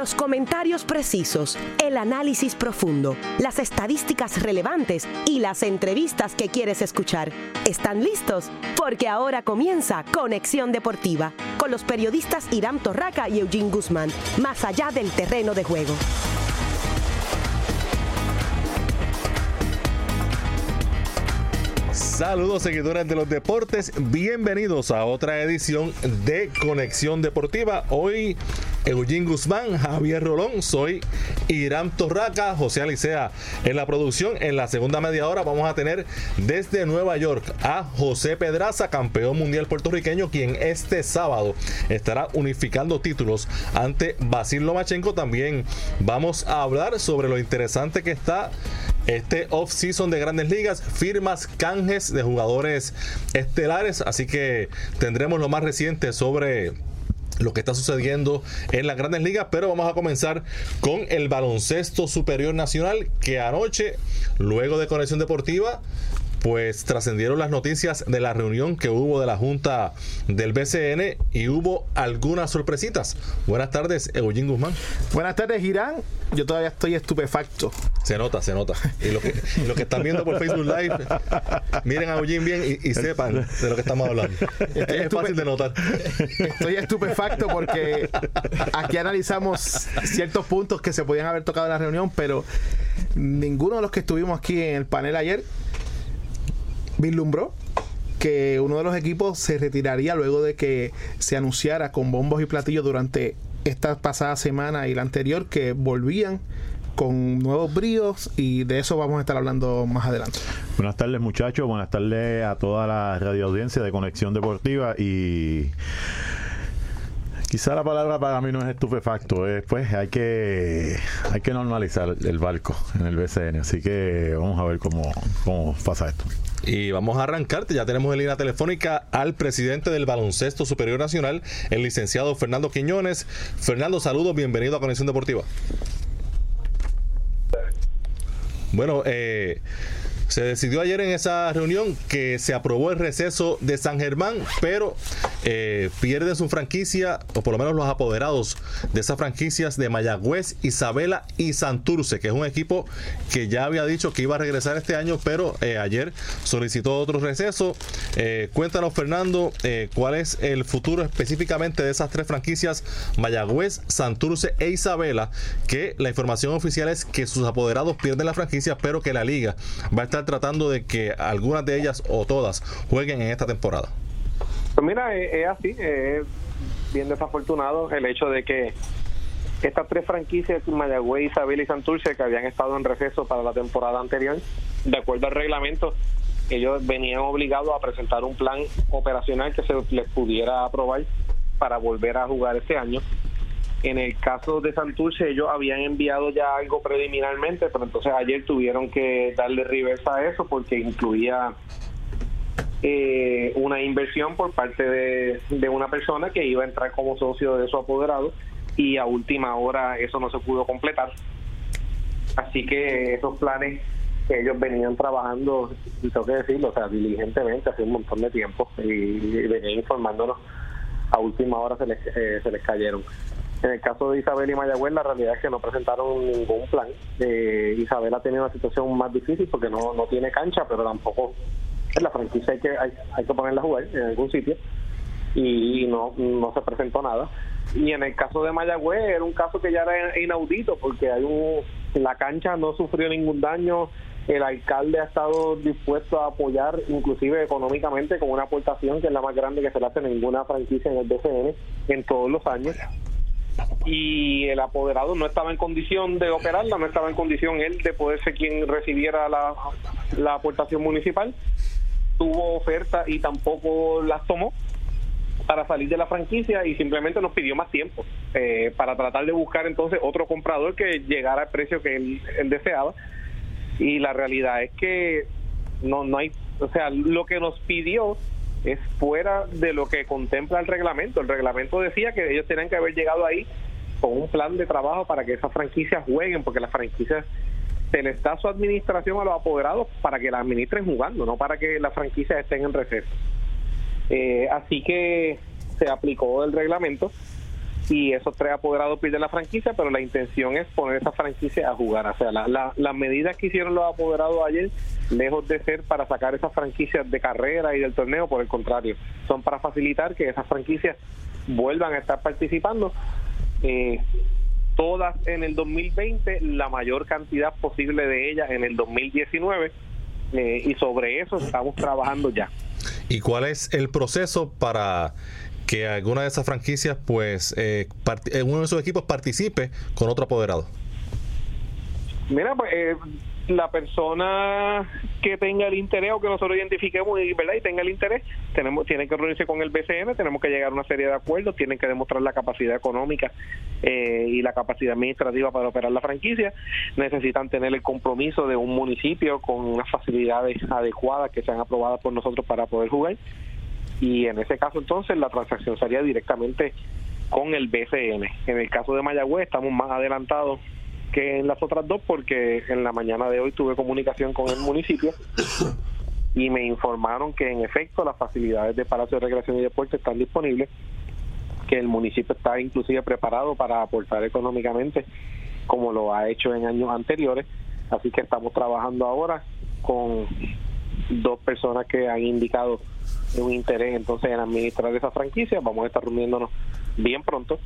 Los comentarios precisos, el análisis profundo, las estadísticas relevantes y las entrevistas que quieres escuchar. ¿Están listos? Porque ahora comienza Conexión Deportiva con los periodistas Irán Torraca y Eugene Guzmán, más allá del terreno de juego. Saludos seguidores de los deportes, bienvenidos a otra edición de Conexión Deportiva. Hoy Eugene Guzmán, Javier Rolón, soy Irán Torraca, José Alicea en la producción. En la segunda media hora vamos a tener desde Nueva York a José Pedraza, campeón mundial puertorriqueño, quien este sábado estará unificando títulos ante Basil Lomachenko. También vamos a hablar sobre lo interesante que está este off-season de grandes ligas, firmas, canjes de jugadores estelares, así que tendremos lo más reciente sobre lo que está sucediendo en las grandes ligas, pero vamos a comenzar con el baloncesto superior nacional que anoche, luego de conexión deportiva, pues trascendieron las noticias de la reunión que hubo de la Junta del BCN y hubo algunas sorpresitas. Buenas tardes, Eugene Guzmán. Buenas tardes, Girán. Yo todavía estoy estupefacto. Se nota, se nota. Y lo que, que están viendo por Facebook Live, miren a Eugene bien y, sepan de lo que estamos hablando. es fácil de notar. Estoy estupefacto porque aquí analizamos ciertos puntos que se podían haber tocado en la reunión, pero ninguno de los que estuvimos aquí en el panel ayer vislumbró que uno de los equipos se retiraría luego de que se anunciara con bombos y platillos durante esta pasada semana y la anterior que volvían con nuevos bríos y de eso vamos a estar hablando más adelante. Buenas tardes muchachos, buenas tardes a toda la radio audiencia de Conexión Deportiva y quizá la palabra para mí no es estupefacto, es pues hay que hay que normalizar el barco en el BCN, así que vamos a ver cómo, cómo pasa esto. Y vamos a arrancarte. Ya tenemos en línea telefónica al presidente del Baloncesto Superior Nacional, el licenciado Fernando Quiñones. Fernando, saludos, bienvenido a Conexión Deportiva. Bueno, eh, se decidió ayer en esa reunión que se aprobó el receso de San Germán, pero eh, pierden su franquicia, o por lo menos los apoderados de esas franquicias de Mayagüez, Isabela y Santurce, que es un equipo que ya había dicho que iba a regresar este año, pero eh, ayer solicitó otro receso. Eh, cuéntanos, Fernando, cuál es el futuro específicamente de esas tres franquicias, Mayagüez, Santurce e Isabela, que la información oficial es que sus apoderados pierden la franquicia, pero que la liga va a estar tratando de que algunas de ellas o todas jueguen en esta temporada? Pues mira, es, así, es bien desafortunado el hecho de que estas tres franquicias, Mayagüez, Isabel y Santurce, que habían estado en receso para la temporada anterior, de acuerdo al reglamento, ellos venían obligados a presentar un plan operacional que se les pudiera aprobar para volver a jugar este año. En el caso de Santurce, ellos habían enviado ya algo preliminarmente, pero entonces ayer tuvieron que darle reversa a eso porque incluía eh, una inversión por parte de, de una persona que iba a entrar como socio de su apoderado y a última hora eso no se pudo completar. Así que esos planes que ellos venían trabajando, tengo que decirlo, o sea, diligentemente hace un montón de tiempo y, venían informándonos, a última hora se les, eh, se les cayeron. En el caso de Isabel y Mayagüez, la realidad es que no presentaron ningún plan. Eh, Isabel ha tenido una situación más difícil porque no, no tiene cancha, pero tampoco en la franquicia hay que, hay, hay que ponerla a jugar en algún sitio y no, no se presentó nada. Y en el caso de Mayagüez era un caso que ya era inaudito porque hay un, la cancha no sufrió ningún daño, el alcalde ha estado dispuesto a apoyar inclusive económicamente con una aportación que es la más grande que se le hace a ninguna franquicia en el DCN en todos los años y el apoderado no estaba en condición de operarla, no estaba en condición él de poder ser quien recibiera la, la aportación municipal, tuvo oferta y tampoco las tomó para salir de la franquicia y simplemente nos pidió más tiempo eh, para tratar de buscar entonces otro comprador que llegara al precio que él, él deseaba. Y la realidad es que no no hay o sea lo que nos pidió es fuera de lo que contempla el reglamento. El reglamento decía que ellos tenían que haber llegado ahí con un plan de trabajo para que esas franquicias jueguen, porque las franquicias se les da su administración a los apoderados para que la administren jugando, no para que las franquicias estén en receso. Eh, así que se aplicó el reglamento y esos tres apoderados pierden la franquicia, pero la intención es poner esa franquicia a jugar. O sea, la, las medidas que hicieron los apoderados ayer, lejos de ser para sacar esas franquicias de carrera y del torneo, por el contrario, son para facilitar que esas franquicias vuelvan a estar participando. Eh, todas en el 2020, la mayor cantidad posible de ellas en el 2019, eh, y sobre eso estamos trabajando ya. ¿Y cuál es el proceso para que alguna de esas franquicias, pues, eh, eh, uno de esos equipos participe con otro apoderado? Mira, pues eh, la persona que tenga el interés o que nosotros identifiquemos ¿verdad? y tenga el interés, tenemos tienen que reunirse con el BCN, tenemos que llegar a una serie de acuerdos, tienen que demostrar la capacidad económica eh, y la capacidad administrativa para operar la franquicia, necesitan tener el compromiso de un municipio con unas facilidades adecuadas que sean aprobadas por nosotros para poder jugar y en ese caso entonces la transacción sería directamente con el BCN. En el caso de Mayagüez estamos más adelantados que en las otras dos porque en la mañana de hoy tuve comunicación con el municipio y me informaron que en efecto las facilidades de Palacio de Recreación y Deporte están disponibles, que el municipio está inclusive preparado para aportar económicamente como lo ha hecho en años anteriores, así que estamos trabajando ahora con dos personas que han indicado un interés entonces en administrar esa franquicia. Vamos a estar reuniéndonos bien pronto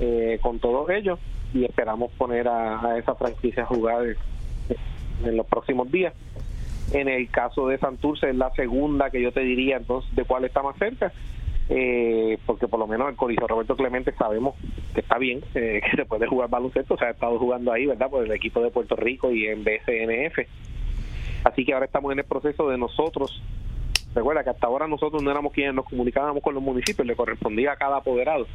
eh, con todos ellos y esperamos poner a, esa franquicia a jugar en los próximos días. En el caso de Santurce es la segunda que yo te diría entonces de cuál está más cerca. Eh, porque por lo menos el Coliseo Roberto Clemente sabemos que está bien, eh, que se puede jugar baloncesto, o sea, ha estado jugando ahí, ¿verdad? Por el equipo de Puerto Rico y en BCNF. Así que ahora estamos en el proceso de nosotros Recuerda que hasta ahora nosotros no éramos quienes nos comunicábamos con los municipios, le correspondía a cada apoderado.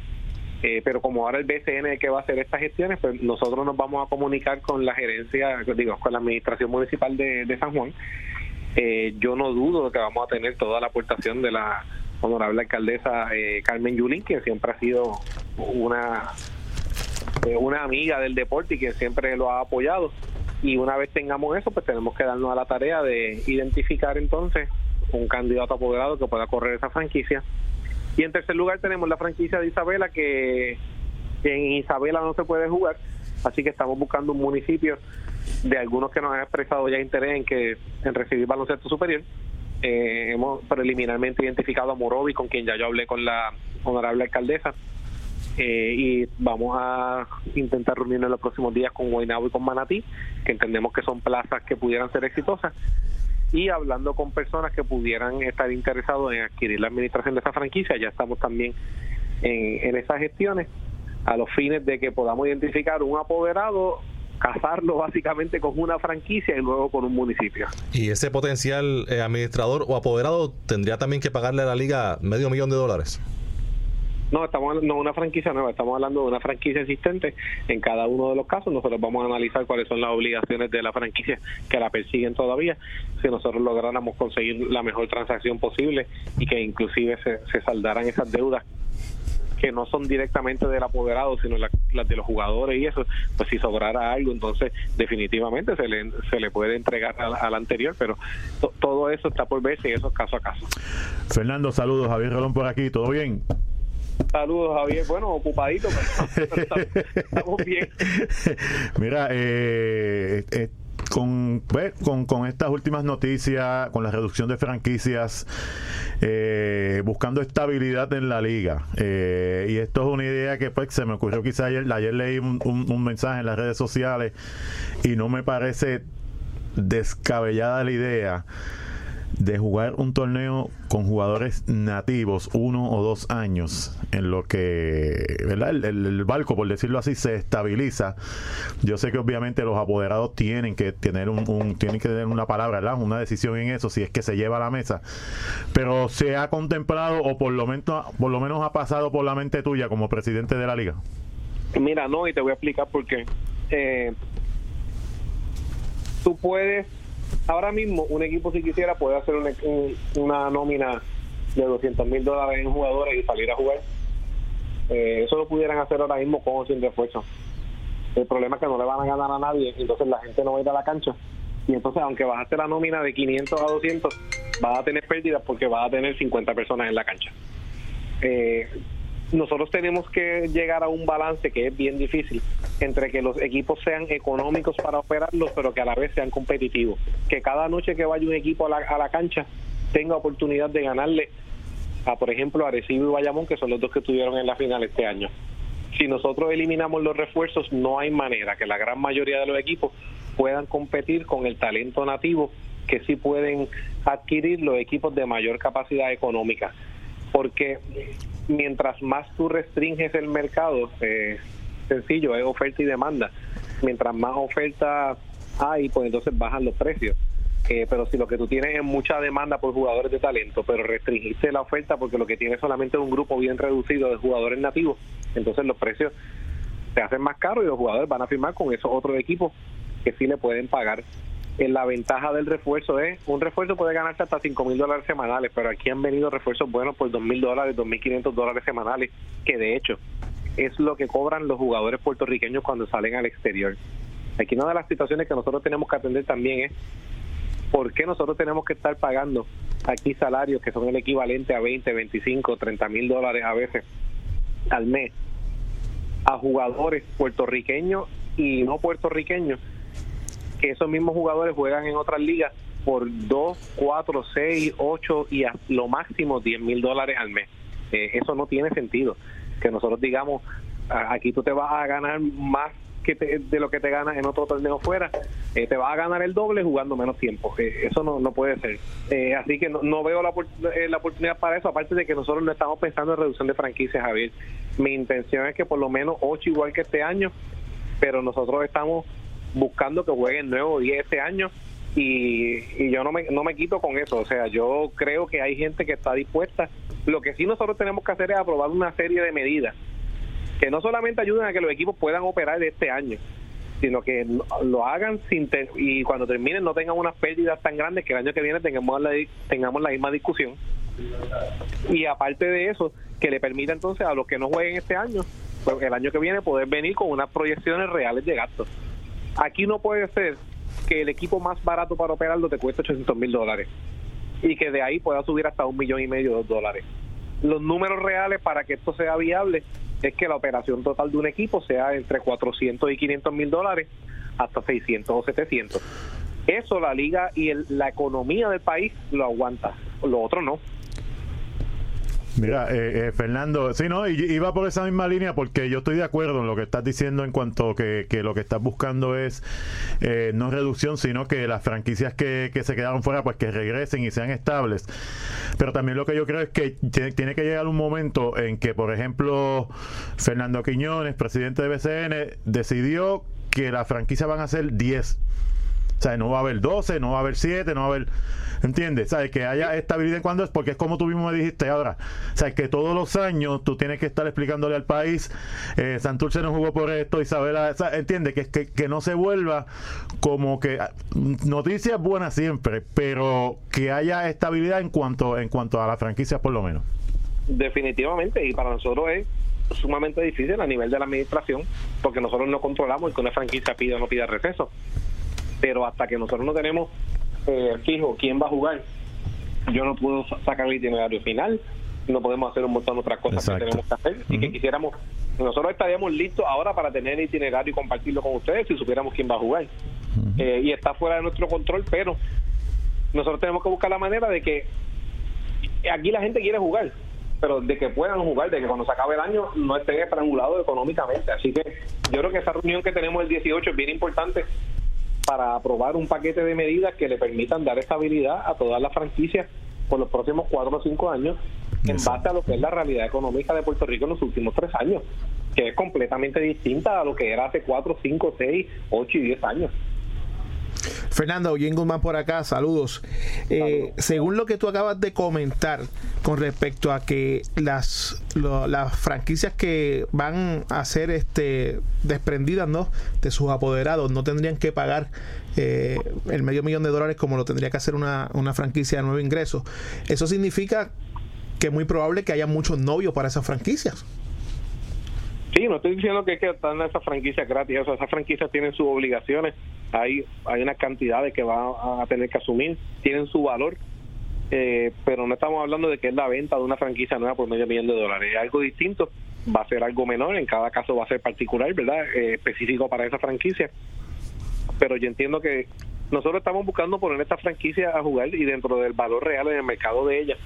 Eh, pero como ahora el BCN que va a hacer estas gestiones, pues nosotros nos vamos a comunicar con la gerencia, digo, con la administración municipal de, San Juan. Eh, yo no dudo que vamos a tener toda la aportación de la honorable alcaldesa eh, Carmen Yulín, que siempre ha sido una, una amiga del deporte y que siempre lo ha apoyado. Y una vez tengamos eso, pues tenemos que darnos a la tarea de identificar entonces un candidato apoderado que pueda correr esa franquicia. Y en tercer lugar tenemos la franquicia de Isabela, que, en Isabela no se puede jugar, así que estamos buscando un municipio de algunos que nos han expresado ya interés en que en recibir baloncesto superior. Eh, hemos preliminarmente identificado a Morovi, con quien ya yo hablé con la honorable alcaldesa, eh, y vamos a intentar reunirnos en los próximos días con Guaynabo y con Manatí, que entendemos que son plazas que pudieran ser exitosas y hablando con personas que pudieran estar interesados en adquirir la administración de esa franquicia. Ya estamos también en, esas gestiones a los fines de que podamos identificar un apoderado casarlo básicamente con una franquicia y luego con un municipio. Y ese potencial eh, administrador o apoderado tendría también que pagarle a la liga medio millón de dólares. No, estamos de una franquicia nueva, estamos hablando de una franquicia existente. En cada uno de los casos nosotros vamos a analizar cuáles son las obligaciones de la franquicia que la persiguen todavía. Si nosotros lográramos conseguir la mejor transacción posible y que inclusive se, se saldaran esas deudas que no son directamente del apoderado, sino las de los jugadores y eso, pues si sobrara algo, entonces definitivamente se le, se le puede entregar al, anterior, pero todo eso está por verse y eso es caso a caso. Fernando, saludos, Javier Rolón por aquí, ¿todo bien? Saludos, Javier. Bueno, ocupadito, pero, estamos bien. Mira, eh, eh con, con, con, estas últimas noticias, con la reducción de franquicias, eh, buscando estabilidad en la liga. Eh, y esto es una idea que pues se me ocurrió quizá ayer, ayer leí un, un mensaje en las redes sociales y no me parece descabellada la idea de jugar un torneo con jugadores nativos uno o dos años en lo que ¿verdad? El, barco por decirlo así se estabiliza. Yo sé que obviamente los apoderados tienen que tener un, tienen que tener una palabra una decisión en eso si es que se lleva a la mesa. Pero se ha contemplado o por lo menos por lo menos ha pasado por la mente tuya como presidente de la liga. Mira no y te voy a explicar por qué. Eh, tú puedes ahora mismo un equipo si quisiera puede hacer una, nómina de 200 mil dólares en jugadores y salir a jugar. Eh, eso lo pudieran hacer ahora mismo con o sin refuerzo. El problema es que no le van a ganar a nadie, entonces la gente no va a ir a la cancha. Y entonces, aunque hacer la nómina de 500 a 200, vas a tener pérdidas porque vas a tener 50 personas en la cancha. Eh, nosotros tenemos que llegar a un balance que es bien difícil entre que los equipos sean económicos para operarlos, pero que a la vez sean competitivos. Que cada noche que vaya un equipo a la, a la cancha tenga oportunidad de ganarle a, por ejemplo, Arecibo y Bayamón, que son los dos que estuvieron en la final este año. Si nosotros eliminamos los refuerzos, no hay manera que la gran mayoría de los equipos puedan competir con el talento nativo que sí pueden adquirir los equipos de mayor capacidad económica. Porque mientras más tú restringes el mercado, eh, sencillo, es oferta y demanda. Mientras más oferta hay, pues entonces bajan los precios. Eh, pero si lo que tú tienes es mucha demanda por jugadores de talento, pero restringiste la oferta porque lo que tienes solamente es un grupo bien reducido de jugadores nativos, entonces los precios se hacen más caros y los jugadores van a firmar con esos otros equipos que sí le pueden pagar. Eh, la ventaja del refuerzo es, un refuerzo puede ganarse hasta 5 mil dólares semanales, pero aquí han venido refuerzos buenos por 2 mil dólares, 2 mil 500 dólares semanales, que de hecho es lo que cobran los jugadores puertorriqueños cuando salen al exterior. Aquí una de las situaciones que nosotros tenemos que atender también es por qué nosotros tenemos que estar pagando aquí salarios que son el equivalente a 20, 25, 30 mil dólares a veces al mes a jugadores puertorriqueños y no puertorriqueños que esos mismos jugadores juegan en otras ligas por 2, 4, 6, 8 y a lo máximo 10 mil dólares al mes. Eh, eso no tiene sentido. Que nosotros digamos, aquí tú te vas a ganar más que de lo que te ganas en otro torneo fuera, eh, te vas a ganar el doble jugando menos tiempo. Eh, eso no, no puede ser. así que no, veo la, la oportunidad para eso, aparte de que nosotros no estamos pensando en reducción de franquicias, Javier. Mi intención es que por lo menos 8 igual que este año, pero nosotros estamos buscando que jueguen nuevo 10 este año y, y, yo no me, no me quito con eso. O sea, yo creo que hay gente que está dispuesta. Lo que sí nosotros tenemos que hacer es aprobar una serie de medidas que no solamente ayuden a que los equipos puedan operar este año, sino que lo hagan sin y cuando terminen no tengan unas pérdidas tan grandes que el año que viene tengamos la, tengamos la misma discusión. Y aparte de eso, que le permita entonces a los que no jueguen este año, pues el año que viene poder venir con unas proyecciones reales de gastos. Aquí no puede ser que el equipo más barato para operarlo te cueste 800 mil dólares y que de ahí pueda subir hasta un millón y medio de dólares. Los números reales para que esto sea viable es que la operación total de un equipo sea entre 400 y 500 mil dólares hasta 600 o 700. Eso la liga y la economía del país lo aguanta, lo otro no. Mira, eh, eh, Fernando, sí, no, iba por esa misma línea porque yo estoy de acuerdo en lo que estás diciendo en cuanto que, que lo que estás buscando es eh, no reducción, sino que las franquicias que, que, se quedaron fuera, pues que regresen y sean estables. Pero también lo que yo creo es que tiene que llegar un momento en que, por ejemplo, Fernando Quiñones, presidente de BCN, decidió que las franquicias van a ser 10. O sea, no va a haber 12, no va a haber 7, no va a haber ¿Entiendes? ¿Sabes? Que haya estabilidad en cuando es, porque es como tú mismo me dijiste ahora. ¿Sabes? Que todos los años tú tienes que estar explicándole al país, eh, Santurce no jugó por esto, Isabela, ¿entiendes? Que, que, que no se vuelva como que ah, noticias buenas siempre, pero que haya estabilidad en cuanto, en cuanto a las franquicias por lo menos. Definitivamente, y para nosotros es sumamente difícil a nivel de la administración, porque nosotros no controlamos el que una franquicia pida o no pida receso. Pero hasta que nosotros no tenemos eh, fijo quién va a jugar, yo no puedo sacar el itinerario final, no podemos hacer un montón de otras cosas que tenemos que hacer y que quisiéramos. Nosotros estaríamos listos ahora para tener el itinerario y compartirlo con ustedes si supiéramos quién va a jugar. Eh, y está fuera de nuestro control, pero nosotros tenemos que buscar la manera de que aquí la gente quiere jugar, pero de que puedan jugar, de que cuando se acabe el año no estén estrangulados económicamente. Así que yo creo que esa reunión que tenemos el 18 es bien importante para aprobar un paquete de medidas que le permitan dar estabilidad a todas las franquicias por los próximos cuatro o cinco años en base a lo que es la realidad económica de Puerto Rico en los últimos tres años, que es completamente distinta a lo que era hace cuatro, cinco, seis, ocho y diez años. Fernando, Jim Guzmán por acá, saludos. Eh, según lo que tú acabas de comentar con respecto a que las, las franquicias que van a ser este, desprendidas ¿no? de sus apoderados no tendrían que pagar eh, el medio millón de dólares como lo tendría que hacer una, una franquicia de nuevo ingreso. Eso significa que es muy probable que haya muchos novios para esas franquicias. Sí, no estoy diciendo que hay que estar en esas franquicias gratis, esas franquicias tienen sus obligaciones, hay, hay unas cantidades que van a tener que asumir, tienen su valor, eh, pero no estamos hablando de que es la venta de una franquicia nueva por medio millón de dólares. Es algo distinto, va a ser algo menor, en cada caso va a ser particular, ¿verdad? Eh, específico para esa franquicia. Pero yo entiendo que nosotros estamos buscando poner esta franquicia a jugar y dentro del valor real en el mercado de ella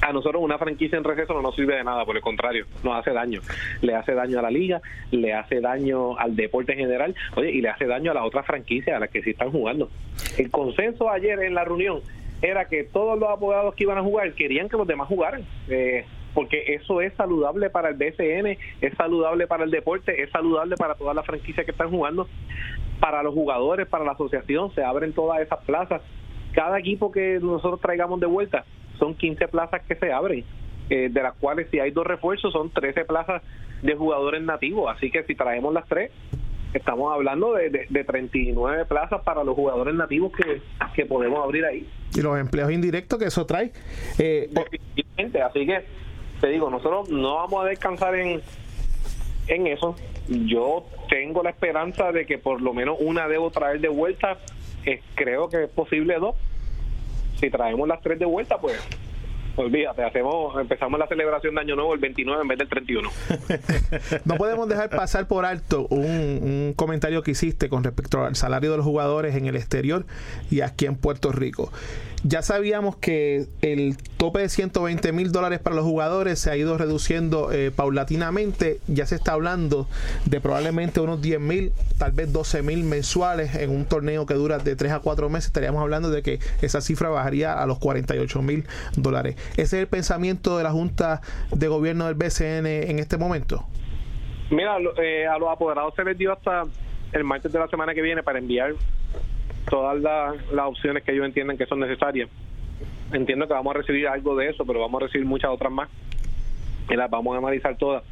a nosotros una franquicia en receso no nos sirve de nada, por el contrario, nos hace daño. Le hace daño a la liga, le hace daño al deporte en general, oye, y le hace daño a las otras franquicias a las que sí están jugando. El consenso ayer en la reunión era que todos los abogados que iban a jugar querían que los demás jugaran. Eh, porque eso es saludable para el BCN, es saludable para el deporte, es saludable para todas las franquicias que están jugando, para los jugadores, para la asociación, se abren todas esas plazas. Cada equipo que nosotros traigamos de vuelta son 15 plazas que se abren, eh, de las cuales si hay dos refuerzos son 13 plazas de jugadores nativos, así que si traemos las tres, estamos hablando de, de, 39 plazas para los jugadores nativos que, que, podemos abrir ahí. Y los empleos indirectos que eso trae. Eh, así que te digo, nosotros no vamos a descansar en, en eso. Yo tengo la esperanza de que por lo menos una debo traer de vuelta. Eh, creo que es posible dos si traemos las tres de vuelta, pues olvídate, hacemos, empezamos la celebración de Año Nuevo el 29 en vez del 31. no podemos dejar pasar por alto un, un, comentario que hiciste con respecto al salario de los jugadores en el exterior y aquí en Puerto Rico ya sabíamos que el tope de 120 mil dólares para los jugadores se ha ido reduciendo eh, paulatinamente. Ya se está hablando de probablemente unos 10 mil, tal vez 12 mil mensuales en un torneo que dura de 3 a 4 meses. Estaríamos hablando de que esa cifra bajaría a los 48 mil dólares. ¿Ese es el pensamiento de la Junta de Gobierno del BCN en este momento? Mira, eh, a los apoderados se les dio hasta el martes de la semana que viene para enviar todas las, opciones que ellos entienden que son necesarias. Entiendo que vamos a recibir algo de eso, pero vamos a recibir muchas otras más y las vamos a analizar todas.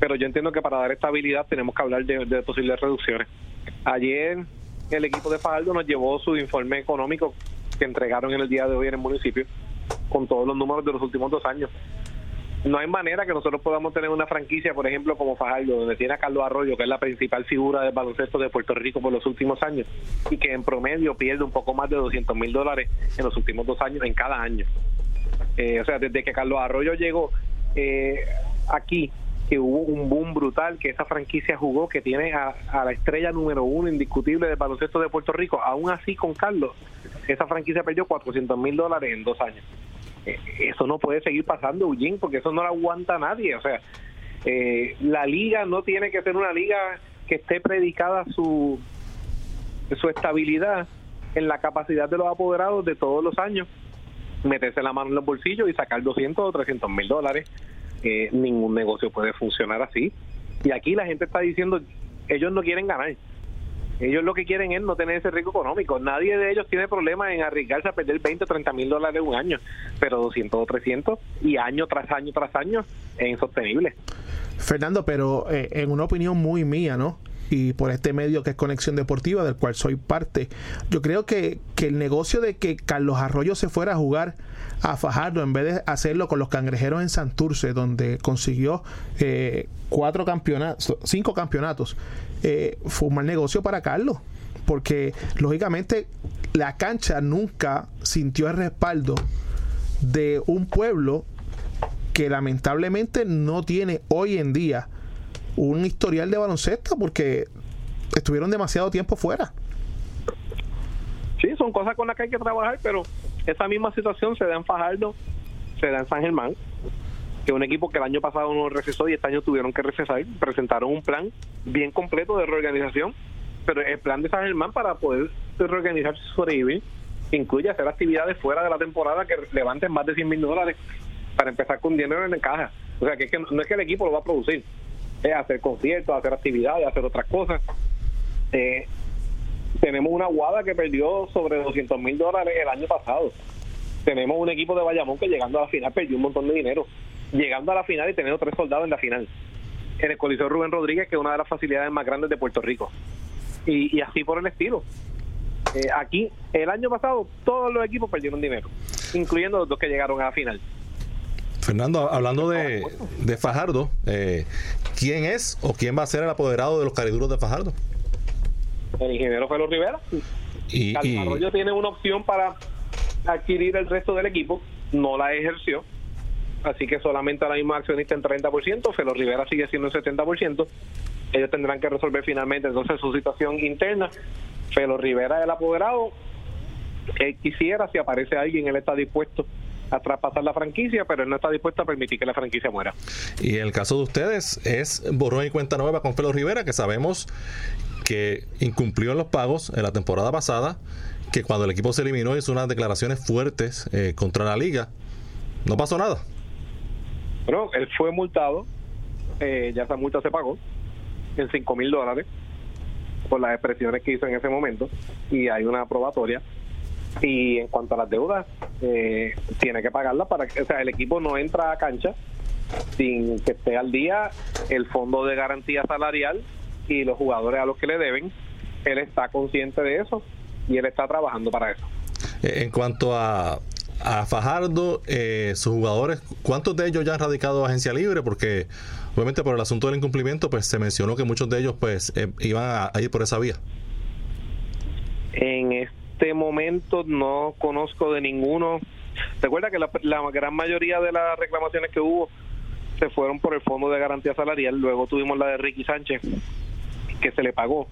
Pero yo entiendo que para dar estabilidad tenemos que hablar de, posibles reducciones. Ayer el equipo de Fajardo nos llevó su informe económico que entregaron en el día de hoy en el municipio con todos los números de los últimos dos años no hay manera que nosotros podamos tener una franquicia, por ejemplo, como Fajardo, donde tiene a Carlos Arroyo, que es la principal figura del baloncesto de Puerto Rico por los últimos años, y que en promedio pierde un poco más de 200 mil dólares en los últimos dos años, en cada año. Eh, o sea, desde que Carlos Arroyo llegó eh, aquí, que hubo un boom brutal, que esa franquicia jugó, que tiene a, a la estrella número uno indiscutible del baloncesto de Puerto Rico, aún así con Carlos, esa franquicia perdió 400 mil dólares en dos años. Eh, eso no puede seguir pasando, Eugene, porque eso no lo aguanta nadie. O sea, eh, la liga no tiene que ser una liga que esté predicada su, su estabilidad en la capacidad de los apoderados de todos los años meterse la mano en los bolsillos y sacar 200 o 300 mil dólares. Eh, ningún negocio puede funcionar así. Y aquí la gente está diciendo, ellos no quieren ganar. Ellos lo que quieren es no tener ese riesgo económico. Nadie de ellos tiene problema en arriesgarse a perder 20 o 30 mil dólares un año, pero 200 o 300 y año tras año tras año es insostenible. Fernando, pero eh, en una opinión muy mía, ¿no? Y por este medio que es Conexión Deportiva, del cual soy parte. Yo creo que, que, el negocio de que Carlos Arroyo se fuera a jugar a Fajardo en vez de hacerlo con los cangrejeros en Santurce, donde consiguió eh, cuatro campeonatos, cinco campeonatos, eh, fue un mal negocio para Carlos, porque lógicamente la cancha nunca sintió el respaldo de un pueblo que lamentablemente no tiene hoy en día un historial de baloncesto porque estuvieron demasiado tiempo fuera. Sí, son cosas con las que hay que trabajar, pero esa misma situación se da en Fajardo, se da en San Germán, que un equipo que el año pasado no recesó y este año tuvieron que recesar, presentaron un plan bien completo de reorganización, pero el plan de San Germán para poder reorganizarse y sobrevivir incluye hacer actividades fuera de la temporada que levanten más de 100 mil dólares para empezar con dinero en la caja. O sea, que, es que no es que el equipo lo va a producir, hacer conciertos, hacer actividades, hacer otras cosas. Eh, tenemos una guada que perdió sobre 200 mil dólares el año pasado. Tenemos un equipo de Bayamón que llegando a la final perdió un montón de dinero llegando a la final y teniendo tres soldados en la final. En el Coliseo Rubén Rodríguez, que es una de las facilidades más grandes de Puerto Rico. Y, así por el estilo. Eh, aquí, el año pasado, todos los equipos perdieron dinero, incluyendo los dos que llegaron a la final. Fernando, hablando de, de Fajardo, eh, ¿quién es o quién va a ser el apoderado de los cariduros de Fajardo? El ingeniero Felo Rivera. Y, Arroyo tiene una opción para adquirir el resto del equipo, no la ejerció, así que solamente ahora mismo accionista en 30%, Felo Rivera sigue siendo el 70%, ellos tendrán que resolver finalmente entonces su situación interna. Felo Rivera, el apoderado, él quisiera, si aparece alguien, él está dispuesto a traspasar la franquicia, pero él no está dispuesto a permitir que la franquicia muera. Y el caso de ustedes es borrón y cuenta nueva con Felo Rivera, que sabemos que incumplió en los pagos en la temporada pasada, que cuando el equipo se eliminó hizo unas declaraciones fuertes eh, contra la liga. No pasó nada. Bueno, él fue multado, eh, ya esa multa se pagó en 5 mil dólares por las expresiones que hizo en ese momento y hay una probatoria y en cuanto a las deudas eh, tiene que pagarlas para que o sea el equipo no entra a cancha sin que esté al día el fondo de garantía salarial y los jugadores a los que le deben él está consciente de eso y él está trabajando para eso Eh, En cuanto a, a Fajardo, eh, sus jugadores, ¿cuántos de ellos ya han radicado a agencia libre? Porque obviamente por el asunto del incumplimiento, pues se mencionó que muchos de ellos pues eh, iban a, a ir por esa vía. En este momento no conozco de ninguno. Recuerda que la, la gran mayoría de las reclamaciones que hubo se fueron por el Fondo de Garantía Salarial. Luego tuvimos la de Ricky Sánchez, que se le pagó.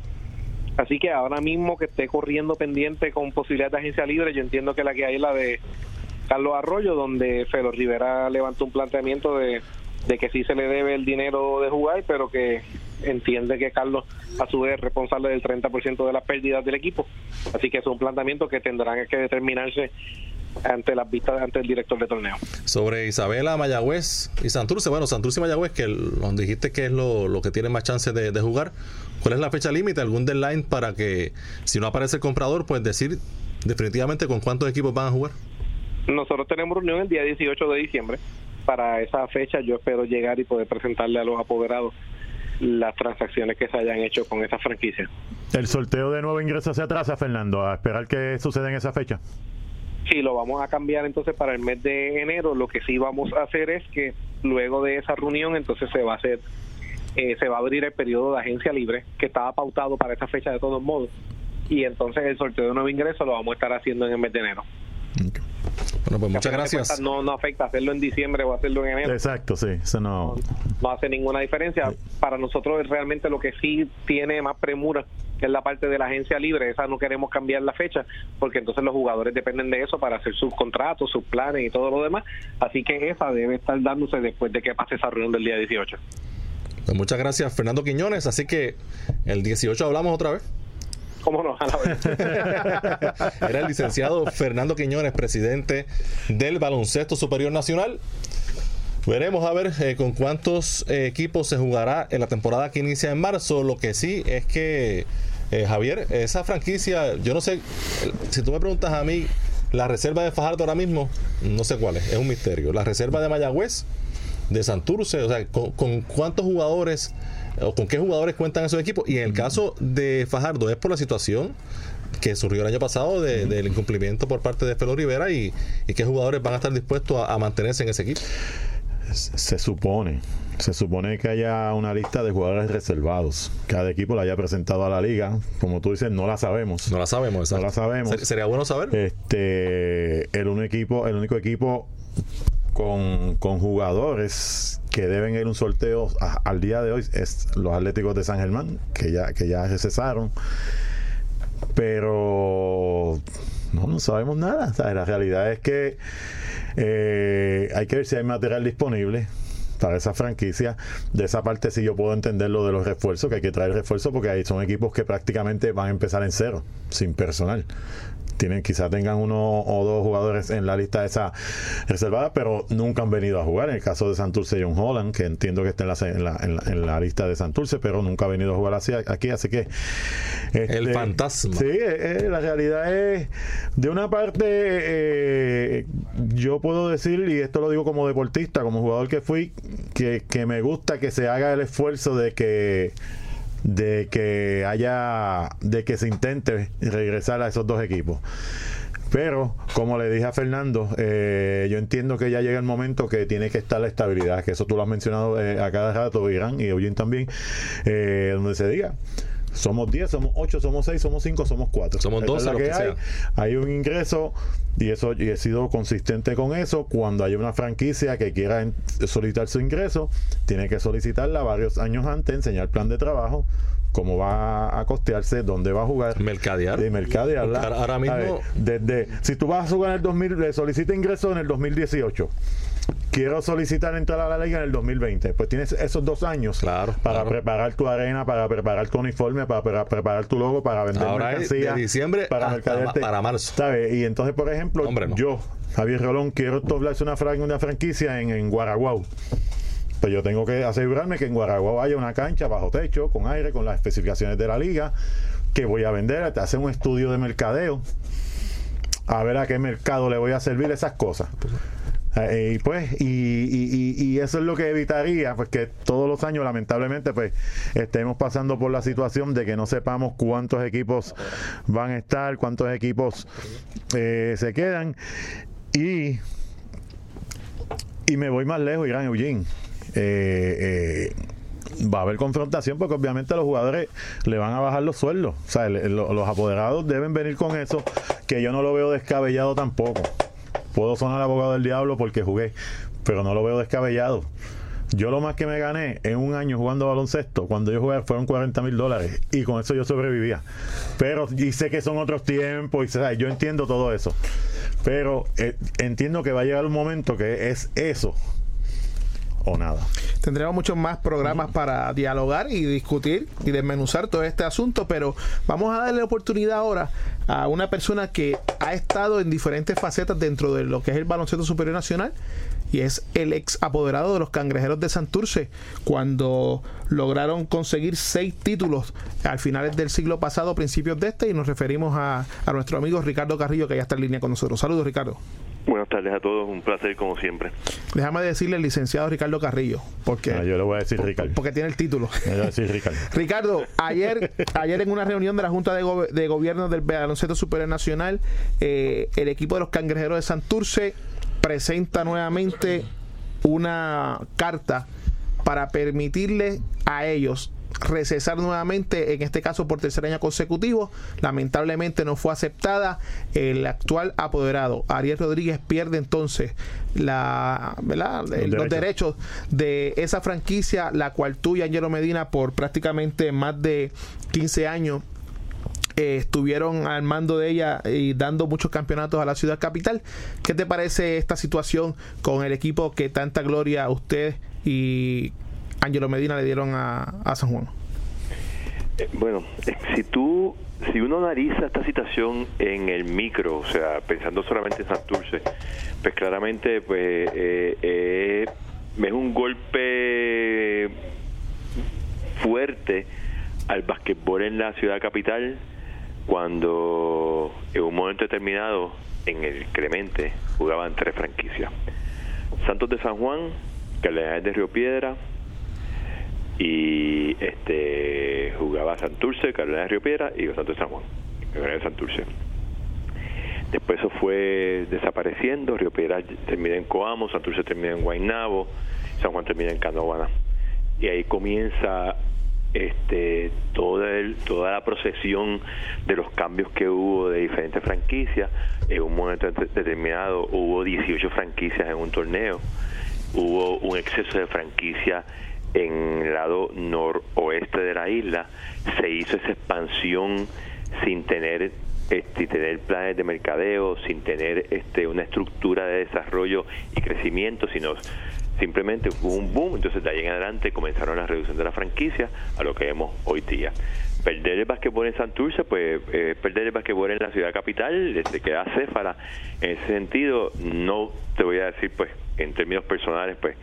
Así que ahora mismo que esté corriendo pendiente con posibilidad de agencia libre, yo entiendo que la que hay es la de Carlos Arroyo, donde Felo Rivera levantó un planteamiento de, de que sí se le debe el dinero de jugar, pero que entiende que Carlos a su vez es responsable del 30% de las pérdidas del equipo. Así que es un planteamiento que tendrán que determinarse ante las vistas ante el director de torneo. Sobre Isabela, Mayagüez y Santurce, bueno, Santurce y Mayagüez, que donde dijiste que es lo, lo que tiene más chance de, de jugar, ¿cuál es la fecha límite? ¿Algún deadline para que si no aparece el comprador, pues decir definitivamente con cuántos equipos van a jugar? Nosotros tenemos reunión el día 18 de diciembre. Para esa fecha yo espero llegar y poder presentarle a los apoderados las transacciones que se hayan hecho con esa franquicia. El sorteo de nuevo ingreso se atrasa, Fernando, a esperar que suceda en esa fecha. Sí, lo vamos a cambiar entonces para el mes de enero. Lo que sí vamos a hacer es que luego de esa reunión entonces se va a hacer, eh, se va a abrir el periodo de agencia libre que estaba pautado para esa fecha de todos modos. Y entonces el sorteo de nuevo ingreso lo vamos a estar haciendo en el mes de enero. Bueno, pues muchas gracias. cuentas No, no afecta hacerlo en diciembre o hacerlo en enero. Exacto, sí, eso no. no hace ninguna diferencia. Para nosotros realmente lo que sí tiene más premura que es la parte de la agencia libre, esa no queremos cambiar la fecha, porque entonces los jugadores dependen de eso para hacer sus contratos, sus planes y todo lo demás. Así que esa debe estar dándose después de que pase esa reunión del día 18. Pues muchas gracias, Fernando Quiñones. Así que el 18 hablamos otra vez. ¿Cómo no? A la vez. Era el licenciado Fernando Quiñones, presidente del Baloncesto Superior Nacional. Veremos a ver eh, con cuántos eh, equipos se jugará en la temporada que inicia en marzo. Lo que sí es que, eh, Javier, esa franquicia, yo no sé, si tú me preguntas a mí, la reserva de Fajardo ahora mismo, no sé cuál es, es un misterio. La reserva de Mayagüez, de Santurce, o sea, con cuántos jugadores o con qué jugadores cuentan esos equipos. Y en el caso de Fajardo, es por la situación que surgió el año pasado de- del incumplimiento por parte de Felo Rivera y, y qué jugadores van a estar dispuestos a, a mantenerse en ese equipo. Se supone, se supone que haya una lista de jugadores reservados. Cada equipo la haya presentado a la liga. Como tú dices, no la sabemos. No la sabemos, No exacto. la sabemos. Ser- Sería bueno saber. Este, el único equipo, el único equipo con, con jugadores que deben ir un sorteo al día de hoy es los Atléticos de San Germán, que ya, que ya cesaron. Pero no, sabemos nada. La realidad es que eh, hay que ver si hay material disponible para esa franquicia. De esa parte sí yo puedo entender lo de los refuerzos, que hay que traer refuerzos porque ahí son equipos que prácticamente van a empezar en cero, sin personal. Tienen, quizás tengan uno o dos jugadores en la lista esa reservada, pero nunca han venido a jugar. En el caso de Santurce, John Holland, que entiendo que está en la, en la, en la- en la lista de Santurce, pero nunca ha venido a jugar así, aquí. Así que. El este, fantasma. Sí, eh, eh, la realidad es, de una parte, eh, yo puedo decir, y esto lo digo como deportista, como jugador que fui, que, que me gusta que se haga el esfuerzo de que de que haya de que se intente regresar a esos dos equipos. Pero como le dije a Fernando eh, yo entiendo que ya llega el momento que tiene que estar la estabilidad que eso tú lo has mencionado eh, a cada rato Irán y Eugene también eh, donde se diga somos 10, somos 8, somos 6, somos 5, somos 4. Somos 12, lo que, hay. sea. Hay un ingreso y eso y he sido consistente con eso. Cuando hay una franquicia que quiera solicitar su ingreso, tiene que solicitarla varios años antes, enseñar plan de trabajo, cómo va a costearse, dónde va a jugar. Mercadear. De mercadearla. Ahora- mismo- ver, desde, si tú vas a jugar en el 2000, le solicita ingreso en el 2018. Quiero solicitar entrar a la liga en el 2020. Pues tienes esos dos años Claro, para claro. preparar tu arena, para preparar tu uniforme, para, para preparar tu logo, para vender Ahora de mercancía, diciembre hasta mercadearte. ma- para marzo. ¿Sabes? Y entonces, por ejemplo, Hombre, no. yo, Javier Rolón, quiero doblarse una, fran- una franquicia en, en Guaraguao. Pues yo tengo que asegurarme que en Guaraguao haya una cancha bajo techo, con aire, con las especificaciones de la liga, que voy a vender, te hacer un estudio de mercadeo, a ver a qué mercado le voy a servir esas cosas. Eh, pues, y, eso es lo que evitaría, pues que todos los años, lamentablemente, pues estemos pasando por la situación de que no sepamos cuántos equipos van a estar, cuántos equipos eh, se quedan. Y, y me voy más lejos, Irán Eugene. Eh, eh, va a haber confrontación porque obviamente los jugadores le van a bajar los sueldos. O sea, los apoderados deben venir con eso, que yo no lo veo descabellado tampoco. Puedo sonar abogado del diablo porque jugué, pero no lo veo descabellado. Yo lo más que me gané en un año jugando baloncesto, cuando yo jugué fueron 40 mil dólares y con eso yo sobrevivía. Pero y sé que son otros tiempos y ¿sabes? yo entiendo todo eso. Pero eh, entiendo que va a llegar un momento que es eso o nada. Tendremos muchos más programas para dialogar y discutir y desmenuzar todo este asunto, pero vamos a darle oportunidad ahora a una persona que ha estado en diferentes facetas dentro de lo que es el baloncesto superior nacional y es el ex apoderado de los cangrejeros de Santurce cuando lograron conseguir seis títulos al finales del siglo pasado, principios de este, y nos referimos a, a nuestro amigo Ricardo Carrillo que ya está en línea con nosotros. Saludos Ricardo. Buenas tardes a todos, un placer como siempre. Déjame decirle el licenciado Ricardo Carrillo, porque, Ah, yo le voy a decir Ricardo. porque tiene el título. Le voy a decir Ricardo. Ricardo, ayer, ayer en una reunión de la Junta de, Go- de Gobierno del Baloncesto Superior Nacional, eh, el equipo de los Cangrejeros de Santurce presenta nuevamente una carta para permitirle a ellos recesar nuevamente, en este caso por tercer año consecutivo. Lamentablemente no fue aceptada. El actual apoderado, Ariel Rodríguez, pierde entonces la, ¿verdad? Los, derechos. derechos de esa franquicia, la cual tú y Angelo Medina por prácticamente más de 15 años eh, estuvieron al mando de ella y dando muchos campeonatos a la ciudad capital. ¿Qué te parece esta situación con el equipo que tanta gloria a usted y Angelo Medina le dieron a, San Juan? Eh, Bueno, eh, si tú, si uno analiza esta situación en el micro, o sea, pensando solamente en Santurce, pues claramente, pues, eh, es un golpe fuerte al basquetbol en la ciudad capital cuando en un momento determinado en el Clemente jugaban tres franquicias. Santos de San Juan, Cardenales de Río Piedra y este jugaba Santurce, Carolina de Río Piedra y los Santos San Juan, Carolina de Santurce. Después eso fue desapareciendo, Río Piedra termina en Coamo, Santurce termina en Guaynabo, San Juan termina en Canóvana. Y ahí comienza este toda el, toda la procesión de los cambios que hubo de diferentes franquicias. En un momento de- determinado hubo 18 franquicias en un torneo, hubo un exceso de franquicias en el lado noroeste de la isla, se hizo esa expansión sin tener este, tener planes de mercadeo, sin tener este, una estructura de desarrollo y crecimiento, sino simplemente hubo un boom, entonces de ahí en adelante comenzaron la reducción de la franquicia a lo que vemos hoy día. Perder el basquetbol en Santurce, pues eh, perder el basquetbol en la ciudad capital, desde que da Céfara, en ese sentido, no te voy a decir, pues, en términos personales, pues,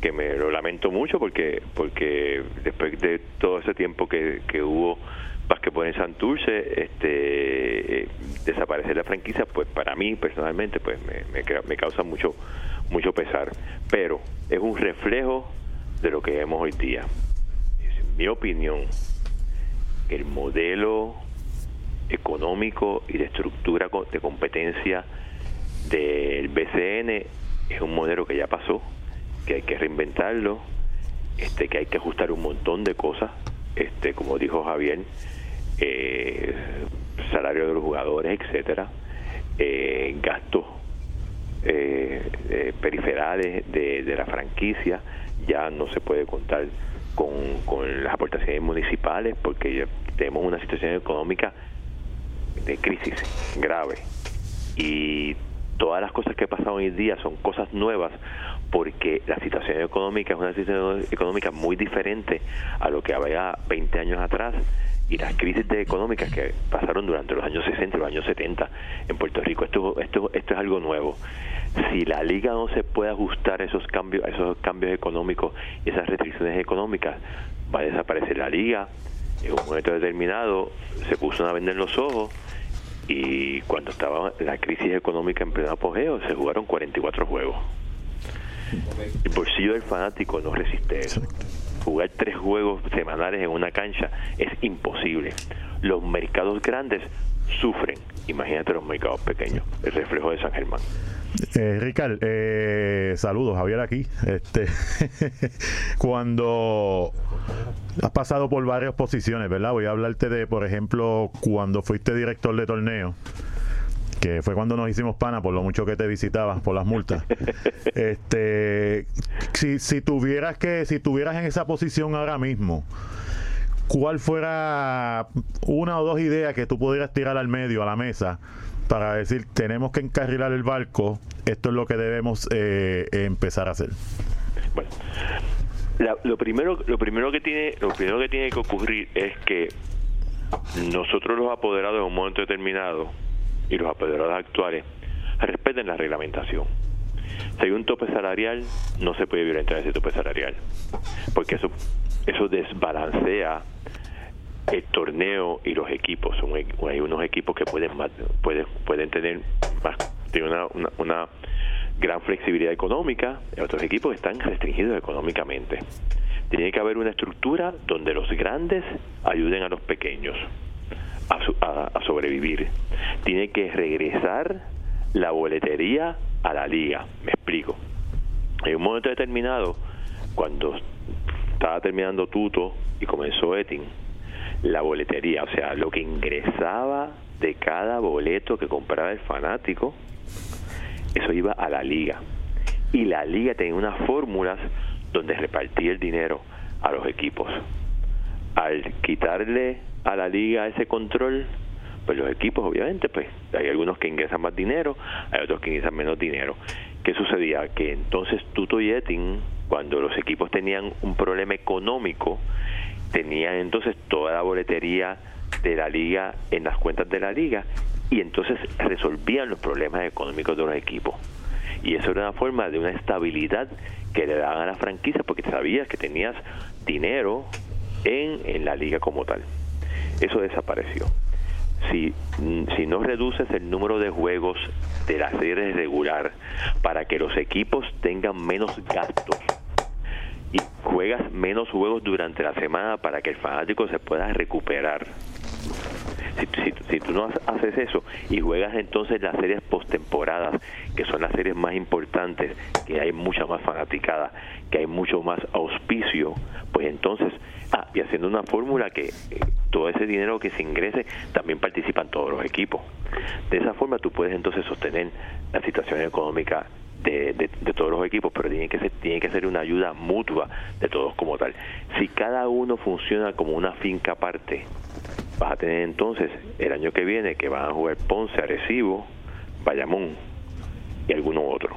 que me lo lamento mucho porque porque después de todo ese tiempo que, que hubo basquetbol en Santurce, este, eh, desaparecer la franquicia, pues para mí personalmente, pues me, me, causa mucho mucho pesar. Pero es un reflejo de lo que vemos hoy día. Es mi opinión el modelo económico y de estructura de competencia del BCN es un modelo que ya pasó, que hay que reinventarlo, este, que hay que ajustar un montón de cosas este, como dijo Javier, eh, salario de los jugadores, etcétera, eh, gastos eh, periferales de, de, la franquicia, ya no se puede contar con, con las aportaciones municipales porque tenemos una situación económica de crisis grave. Y todas las cosas que pasan hoy en día son cosas nuevas porque la situación económica es una situación económica muy diferente a lo que había 20 años atrás y las crisis económicas que pasaron durante los años 60 y los años 70 en Puerto Rico. Esto, esto, esto es algo nuevo. Si la liga no se puede ajustar a esos cambios, a esos cambios económicos y esas restricciones económicas, va a desaparecer la liga. En un momento determinado se puso a vender los ojos y cuando estaba la crisis económica en pleno apogeo se jugaron 44 juegos. El bolsillo del fanático no resiste eso. Jugar tres juegos semanales en una cancha es imposible. Los mercados grandes sufren. Imagínate los mercados pequeños, el reflejo de San Germán. Eh, Ricard, eh, saludos, Javier aquí. Este, cuando has pasado por varias posiciones, ¿verdad? Voy a hablarte de, por ejemplo, cuando fuiste director de torneo, que fue cuando nos hicimos pana por lo mucho que te visitabas por las multas. este, si, si tuvieras que, si tuvieras en esa posición ahora mismo, ¿cuál fuera una o dos ideas que tú pudieras tirar al medio, a la mesa? para decir tenemos que encarrilar el barco, esto es lo que debemos eh, empezar a hacer. Bueno, lo primero, lo primero que tiene, lo primero que tiene que ocurrir es que nosotros los apoderados en un momento determinado y los apoderados actuales respeten la reglamentación. Si hay un tope salarial, no se puede violentar ese tope salarial, porque eso eso desbalancea el torneo y los equipos. Hay unos equipos que pueden pueden, pueden tener más, tienen una, una, gran flexibilidad económica, y otros equipos están restringidos económicamente. Tiene que haber una estructura donde los grandes ayuden a los pequeños a, a sobrevivir. Tiene que regresar la boletería a la liga. Me explico. En un momento determinado, cuando estaba terminando Tuto y comenzó Etin, la boletería, o sea, lo que ingresaba de cada boleto que compraba el fanático, eso iba a la liga. Y la liga tenía unas fórmulas donde repartía el dinero a los equipos. Al quitarle a la liga ese control, pues los equipos obviamente, pues hay algunos que ingresan más dinero, hay otros que ingresan menos dinero. ¿Qué sucedía? Que entonces Tuto y Etin, cuando los equipos tenían un problema económico, tenían entonces toda la boletería de la liga en las cuentas de la liga y entonces resolvían los problemas económicos de los equipos. Y eso era una forma de una estabilidad que le daban a la franquicia porque sabías que tenías dinero en, en la liga como tal. Eso desapareció. Si, si no reduces el número de juegos de la serie regular para que los equipos tengan menos gastos y juegas menos juegos durante la semana para que el fanático se pueda recuperar. Si, si, tú no haces eso y juegas entonces las series postemporadas, que son las series más importantes, que hay mucha más fanaticada, que hay mucho más auspicio, pues entonces, ah, y haciendo una fórmula que eh, todo ese dinero que se ingrese también participan todos los equipos. De esa forma tú puedes entonces sostener la situación económica de, todos los equipos, pero tiene que ser tiene que ser una ayuda mutua de todos como tal. Si cada uno funciona como una finca aparte, vas a tener entonces el año que viene que van a jugar Ponce, Arecibo, Bayamón y alguno otro,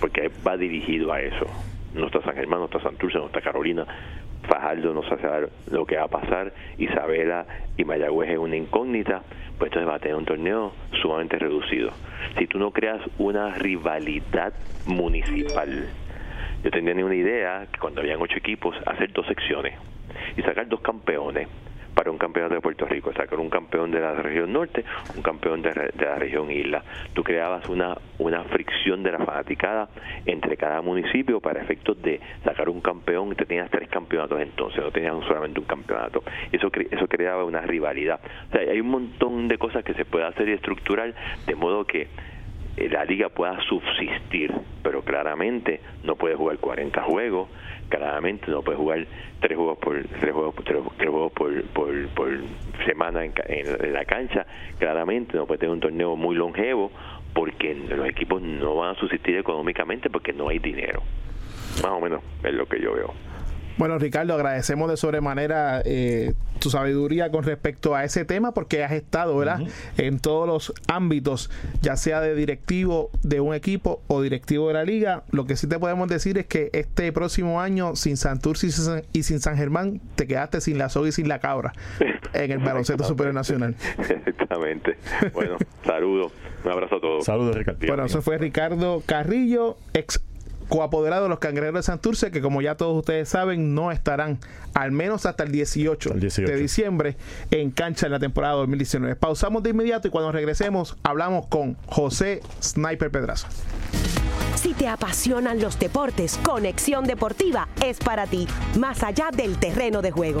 porque va dirigido a eso. No está San Germán, no está Santurce, no está Carolina, Fajardo no sabe lo que va a pasar, Isabela y Mayagüez es una incógnita, pues entonces va a tener un torneo sumamente reducido. Si tú no creas una rivalidad municipal, yo tenía una idea que cuando habían ocho equipos, hacer dos secciones y sacar dos campeones para un campeonato de Puerto Rico, sacar un campeón de la región norte, un campeón de, la región isla. Tú creabas una, una fricción de la fanaticada entre cada municipio para efectos de sacar un campeón y te tenías tres campeonatos entonces, no tenías solamente un campeonato. Eso, eso creaba una rivalidad. O sea, hay un montón de cosas que se puede hacer y estructurar de modo que eh, la liga pueda subsistir, pero claramente no puede jugar 40 juegos, claramente no puede jugar tres juegos por tres juegos, tres, juegos por, por, semana en, en, la cancha, claramente no puede tener un torneo muy longevo porque los equipos no van a subsistir económicamente porque no hay dinero. Más o menos es lo que yo veo. Bueno, Ricardo, agradecemos de sobremanera eh, tu sabiduría con respecto a ese tema porque has estado, ¿verdad? En todos los ámbitos, ya sea de directivo de un equipo o directivo de la liga. Lo que sí te podemos decir es que este próximo año, sin Santurce y sin San Germán, te quedaste sin la soga y sin la cabra en el baloncesto superior nacional. Exactamente. Bueno, saludos. Un abrazo a todos. Saludos, Ricardo. Bueno, eso fue Ricardo Carrillo, ex coapoderado de los cangrejeros de Santurce, que como ya todos ustedes saben, no estarán al menos hasta el 18, de diciembre en cancha en la temporada 2019. Pausamos de inmediato y cuando regresemos hablamos con José Sniper Pedraza. Si te apasionan los deportes, Conexión Deportiva es para ti, más allá del terreno de juego.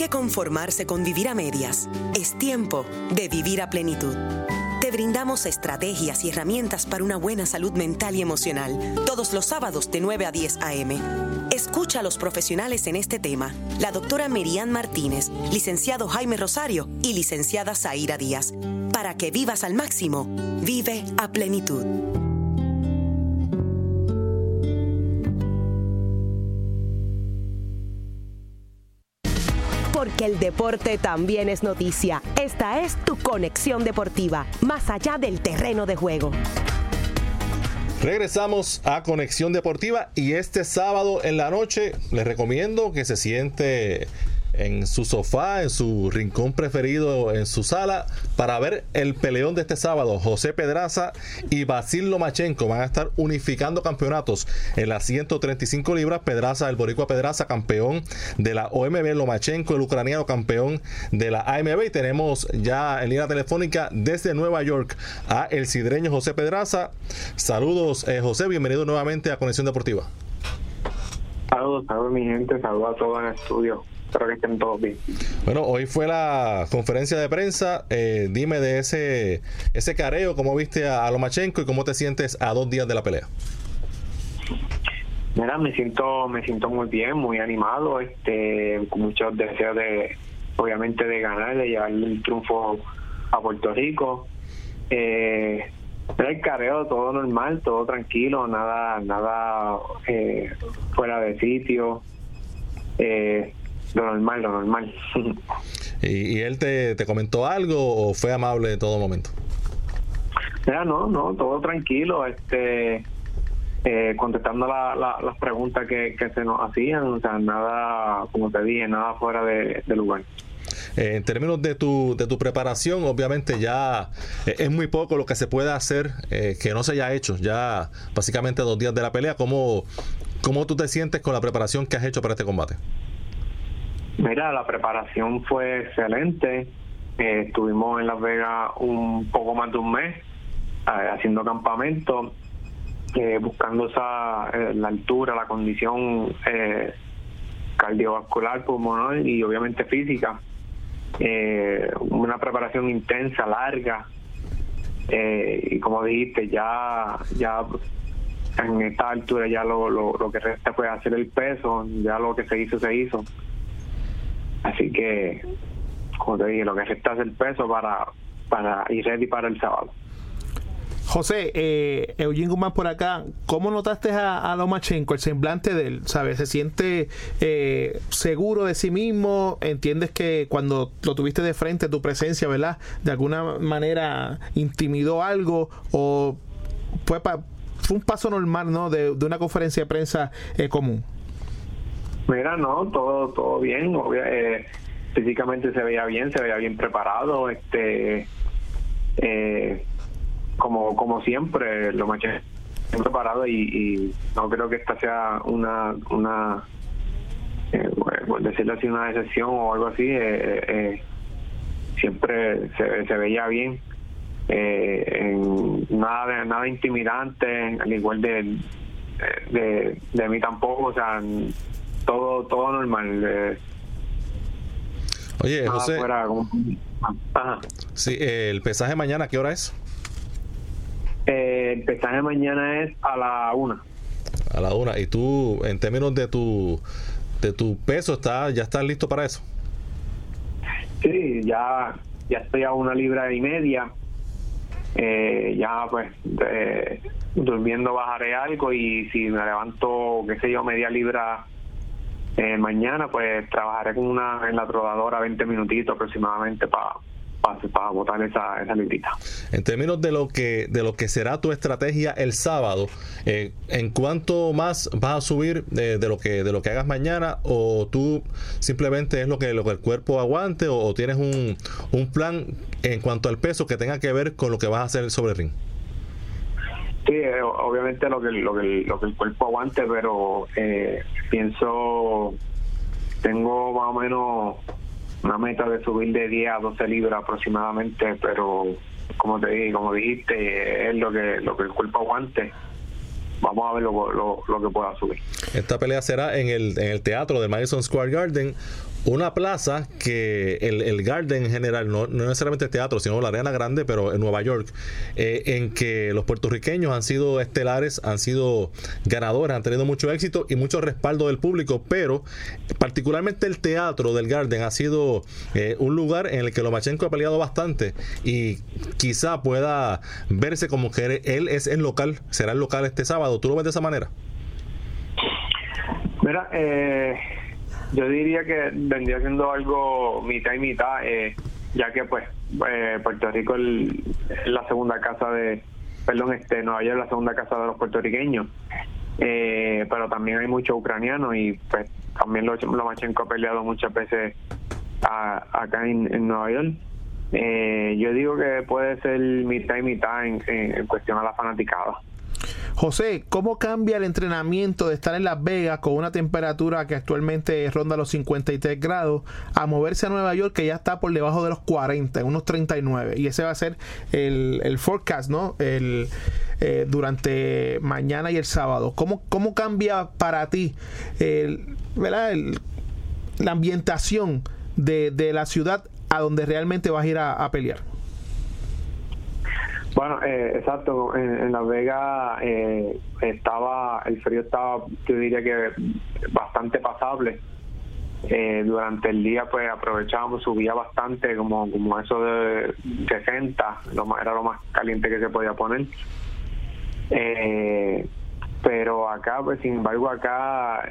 Qué conformarse con vivir a medias? Es tiempo de vivir a plenitud. Te brindamos estrategias y herramientas para una buena salud mental y emocional todos los sábados de 9 a 10 a.m. Escucha a los profesionales en este tema, la doctora Merian Martínez, licenciado Jaime Rosario y licenciada Zaira Díaz. Para que vivas al máximo, vive a plenitud. Porque el deporte también es noticia. Esta es tu conexión deportiva, más allá del terreno de juego. Regresamos a Conexión Deportiva y este sábado en la noche les recomiendo que se siente en su sofá, en su rincón preferido, en su sala, para ver el peleón de este sábado. José Pedraza y Basil Lomachenko van a estar unificando campeonatos en las 135 libras. Pedraza, el boricua Pedraza, campeón de la OMB, Lomachenko, el ucraniano, campeón de la AMB. Y tenemos ya en línea telefónica desde Nueva York a el sidreño José Pedraza. Saludos, eh, José, bienvenido nuevamente a Conexión Deportiva. Saludos, saludos mi gente, saludos a todos en el estudio. Espero que estén todos bien. Bueno, hoy fue la conferencia de prensa. Eh, dime de ese ese careo, cómo viste a, Lomachenko y cómo te sientes a dos días de la pelea. Mira, me siento me siento muy bien, muy animado, este, con muchos deseos de, obviamente, de ganar, de llevarle el triunfo a Puerto Rico. Eh, el careo todo normal, todo tranquilo, nada nada eh, fuera de sitio. Eh, lo normal, lo normal. ¿Y, él te, te, comentó algo o fue amable en todo momento? Ya, no, no, todo tranquilo, este, eh, contestando las preguntas que, se nos hacían, o sea, nada, como te dije, nada fuera de, lugar. Eh, en términos de tu, de tu preparación, obviamente ya eh, es muy poco lo que se puede hacer que no se haya hecho. Ya básicamente dos días de la pelea. ¿Cómo, ¿Cómo tú te sientes con la preparación que has hecho para este combate? Mira, la preparación fue excelente. Eh, estuvimos en Las Vegas un poco más de un mes eh, haciendo campamento, eh, buscando esa la altura, la condición cardiovascular, pulmonar y obviamente física. una preparación intensa, larga. y como dijiste, ya ya en esta altura ya lo, lo, lo que resta fue hacer el peso, ya lo que se hizo, se hizo. Así que, como te dije, lo que resta es el peso para, para ir ready para el sábado. José, eh, Eugene Guzmán por acá, ¿cómo notaste a, a Lomachenko, el semblante de él? ¿Sabes? ¿Se siente eh, seguro de sí mismo? ¿Entiendes que cuando lo tuviste de frente, tu presencia, ¿verdad? De alguna manera intimidó algo o fue, fue un paso normal, ¿no? De, una conferencia de prensa eh, común. Mira, no, todo, todo bien. Eh, físicamente se veía bien, se veía bien preparado. Este, eh, como, como siempre, lo más bien preparado y, no creo que esta sea una, una eh, por decirlo así, una excepción o algo así. Eh, eh, siempre se, se veía bien. en nada nada intimidante al igual de, de, de mí tampoco o sea todo todo normal oye José sí el pesaje mañana qué hora es eh, el pesaje mañana es a la una. A la una. ¿Y tú, en términos de tu, de tu peso, está, ya estás listo para eso? Sí, ya, ya estoy a una libra y media. Eh, ya pues durmiendo bajaré algo y si me levanto, qué sé yo, media libra eh, mañana, pues trabajaré con una en la trodadora 20 minutitos aproximadamente para para, votar esa, esa librita. En términos de lo que de lo que será tu estrategia el sábado, eh, ¿en cuánto más vas a subir de, lo que de lo que hagas mañana o tú simplemente es lo que lo que el cuerpo aguante o, tienes un, un plan en cuanto al peso que tenga que ver con lo que vas a hacer sobre el ring? Sí, eh, obviamente lo que, lo que lo que el cuerpo aguante, pero eh, pienso tengo más o menos una meta de subir de 10 a 12 libras aproximadamente, pero como te dije, como dijiste, es lo que lo que el cuerpo aguante. Vamos a ver lo, lo, lo que pueda subir. Esta pelea será en el, en el teatro del Madison Square Garden una plaza que el, el, Garden en general, no, no necesariamente el teatro, sino la Arena Grande, pero en Nueva York, eh, en que los puertorriqueños han sido estelares, han sido ganadores, han tenido mucho éxito y mucho respaldo del público, pero particularmente el teatro del Garden ha sido eh, un lugar en el que Lomachenko ha peleado bastante y quizá pueda verse como que él es el local, será el local este sábado. ¿Tú lo ves de esa manera? Mira, eh yo diría que vendría siendo algo mitad y mitad, eh, ya que pues eh, Puerto Rico es la segunda casa de, perdón, este Nueva York es la segunda casa de los puertorriqueños, eh, pero también hay muchos ucranianos y pues también Lomachenko ha peleado muchas veces acá en, Nueva York. yo digo que puede ser mitad y mitad en cuestión a la fanaticada. José, ¿cómo cambia el entrenamiento de estar en Las Vegas con una temperatura que actualmente ronda los 53 grados a moverse a Nueva York que ya está por debajo de los 40, en unos 39? Y ese va a ser el, forecast, ¿no? El, eh, durante mañana y el sábado. ¿Cómo, cómo cambia para ti la ambientación de, la ciudad a donde realmente vas a ir a pelear? Bueno, eh, exacto. En, Las Vegas eh, estaba, el frío estaba, yo diría que bastante pasable. Eh, durante el día, pues aprovechábamos, subía bastante, como, como eso de 60, lo más, era lo más caliente que se podía poner. pero acá, pues sin embargo, acá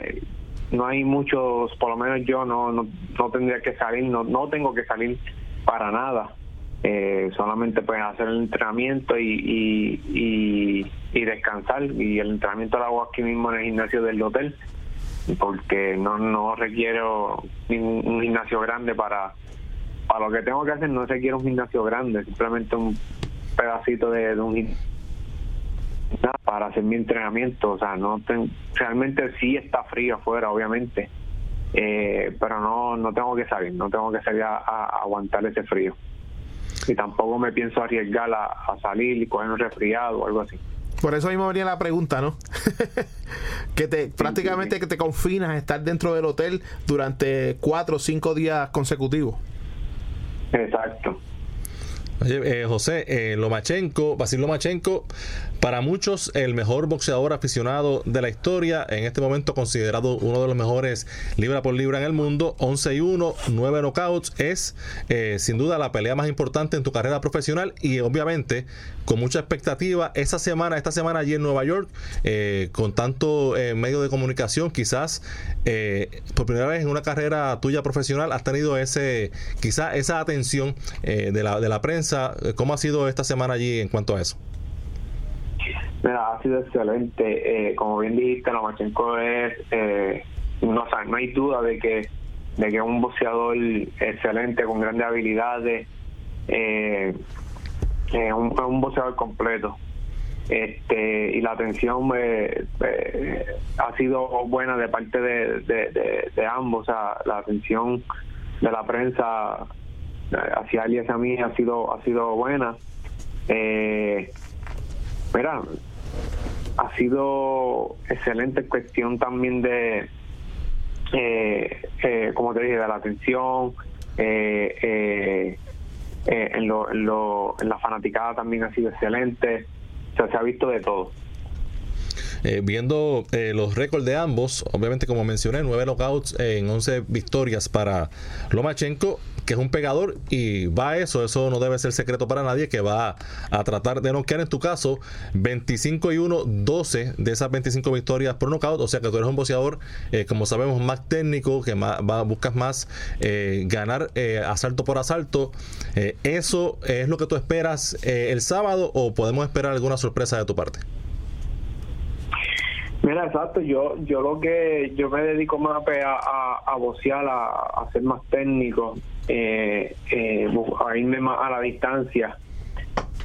no hay muchos, por lo menos yo no, no, no tendría que salir, no, no tengo que salir para nada eh, solamente pueden hacer el entrenamiento y, y, descansar. Y el entrenamiento lo hago aquí mismo en el gimnasio del hotel porque no no requiero un gimnasio grande para para lo que tengo que hacer. No requiere un gimnasio grande simplemente un pedacito de, un gimnasio para hacer mi entrenamiento. O sea no realmente sí está frío afuera obviamente eh, pero no no tengo que salir no tengo que salir a aguantar ese frío y tampoco me pienso arriesgar a, salir y coger un resfriado o algo así. Por eso mismo venía la pregunta, ¿no? que te prácticamente que te confinas a estar dentro del hotel durante cuatro o cinco días consecutivos. Exacto. Oye, eh, José, eh, Lomachenko, Basil Lomachenko, para muchos el mejor boxeador aficionado de la historia, en este momento considerado uno de los mejores libra por libra en el mundo, 11 y 1, 9 knockouts, es eh, sin duda la pelea más importante en tu carrera profesional y obviamente con mucha expectativa esa semana, esta semana allí en Nueva York, eh, con tanto medio de comunicación, quizás por primera vez en una carrera tuya profesional has tenido ese, quizás esa atención de, la, de la prensa. ¿Cómo ha sido esta semana allí en cuanto a eso? Mira, ha sido excelente. Eh, como bien dijiste, Lomachenko es, eh, no, hay duda de que de que es un boxeador excelente, con grandes habilidades, eh, eh, un, es un boxeador completo. Este, y la atención eh, eh, ha sido buena de parte de, de, ambos. O sea, la atención de la prensa eh, hacia él y hacia mí ha sido, ha sido buena. Eh, Mira, ha sido excelente cuestión también de, eh, eh, como te dije, de la atención, eh, eh, eh, en, lo, en, lo, en la fanaticada también ha sido excelente, o sea, se ha visto de todo. Eh, viendo eh, los récords de ambos, obviamente como mencioné, 9 knockouts en 11 victorias para Lomachenko, que es un pegador y va a eso, eso no debe ser secreto para nadie, que va a tratar de noquear en tu caso 25 y 1, 12 de esas 25 victorias por knockout, o sea que tú eres un boxeador, eh, como sabemos, más técnico, que más, va, buscas más eh, ganar eh, asalto por asalto. ¿Eso es lo que tú esperas el sábado o podemos esperar alguna sorpresa de tu parte? Mira, exacto, yo yo lo que yo me dedico más a, a, a a, a ser más técnico, eh, eh, a irme más a la distancia.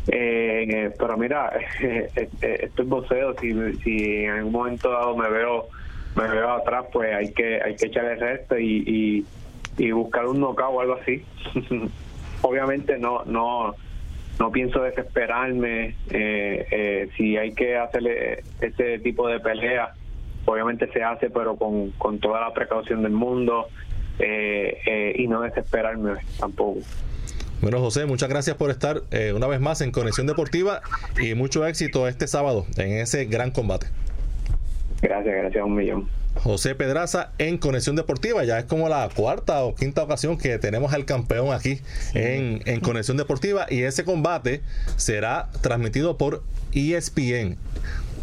Eh, pero mira, esto es boxeo, si, si en algún momento dado me veo me veo atrás, pues hay que hay que echarle el resto y, y, y buscar un knockout o algo así. Obviamente no no no pienso desesperarme eh, eh, si hay que hacerle este tipo de pelea obviamente se hace pero con, con toda la precaución del mundo eh, y no desesperarme tampoco Bueno, José, muchas gracias por estar eh, una vez más en Conexión Deportiva y mucho éxito este sábado en ese gran combate. gracias gracias un millón José Pedraza en Conexión Deportiva. Ya es como la cuarta o quinta ocasión que tenemos al campeón aquí en, en Conexión Deportiva. Y ese combate será transmitido por ESPN.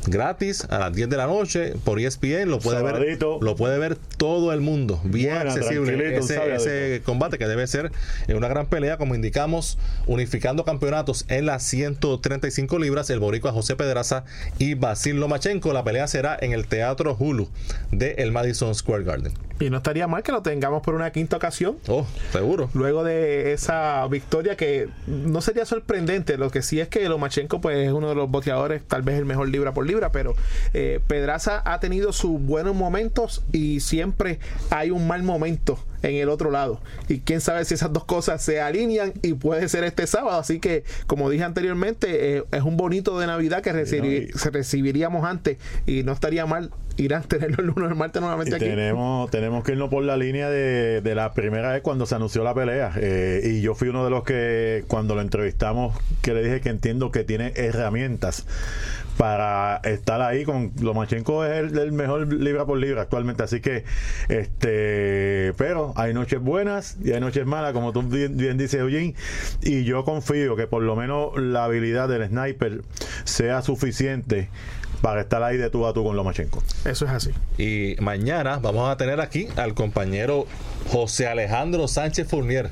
Gratis a las 10 de la noche por ESPN. Lo puede, ver, lo puede ver todo el mundo. Bien Buena, accesible ese, combate que debe ser una gran pelea, como indicamos, unificando campeonatos en las 135 libras. El boricua José Pedraza y Basil Lomachenko. La pelea será en el Teatro Hulu de el Madison Square Garden. Y no estaría mal que lo tengamos por una quinta ocasión. Oh, seguro. Luego de esa victoria que no sería sorprendente, lo que sí es que Lomachenko pues, es uno de los boxeadores, tal vez el mejor libra por libra, pero eh, Pedraza ha tenido sus buenos momentos y siempre hay un mal momento en el otro lado. Y quién sabe si esas dos cosas se alinean y puede ser este sábado. Así que, como dije anteriormente, eh, es un bonito de Navidad que se recibiríamos antes y no estaría mal ir a tenerlo el lunes o el martes nuevamente Y aquí. tenemos, tenemos que irnos por la línea de, de la primera vez cuando se anunció la pelea. Eh, y yo fui uno de los que, cuando lo entrevistamos, que le dije que entiendo que tiene herramientas para estar ahí con Lomachenko es el, el mejor libra por libra actualmente así que este pero hay noches buenas y hay noches malas como tú bien, bien dices Eugene. Y yo confío que por lo menos la habilidad del sniper sea suficiente para estar ahí de tú a tú con Lomachenko. Eso es así. Y mañana vamos a tener aquí al compañero José Alejandro Sánchez Fournier,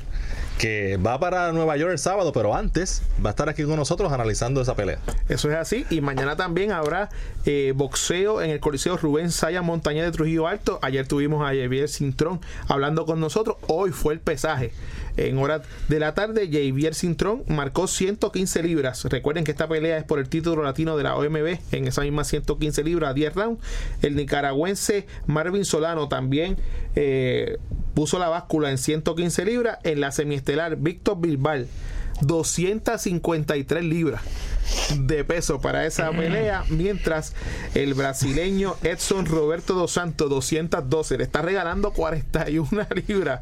que va para Nueva York el sábado, pero antes va a estar aquí con nosotros analizando esa pelea. Eso es así. Y mañana también habrá eh, boxeo en el Coliseo Rubén Saya Montaña de Trujillo Alto. Ayer tuvimos a Javier Cintrón hablando con nosotros. Hoy fue el pesaje. En horas de la tarde, Javier Cintrón marcó 115 libras. Recuerden que esta pelea es por el título latino de la OMB en esa misma 115 libras, 10 rounds. El nicaragüense Marvin Solano también eh, puso la báscula en 115 libras. En la semiestelar, Víctor Bilbao 253 libras de peso para esa pelea, mientras el brasileño Edson Roberto dos Santos 212 le está regalando 41 libras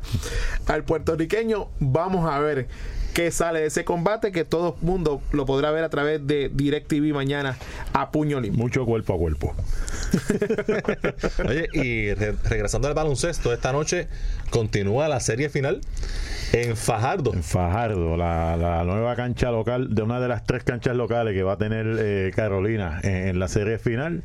al puertorriqueño. Vamos a ver qué sale de ese combate, que todo el mundo lo podrá ver a través de DirecTV mañana a puño limpio. Mucho cuerpo a cuerpo. Oye, y re- regresando al baloncesto, esta noche continúa la serie final en Fajardo. En Fajardo, la, la nueva cancha local, de una de las tres canchas locales que va a tener eh, Carolina en, en la serie final.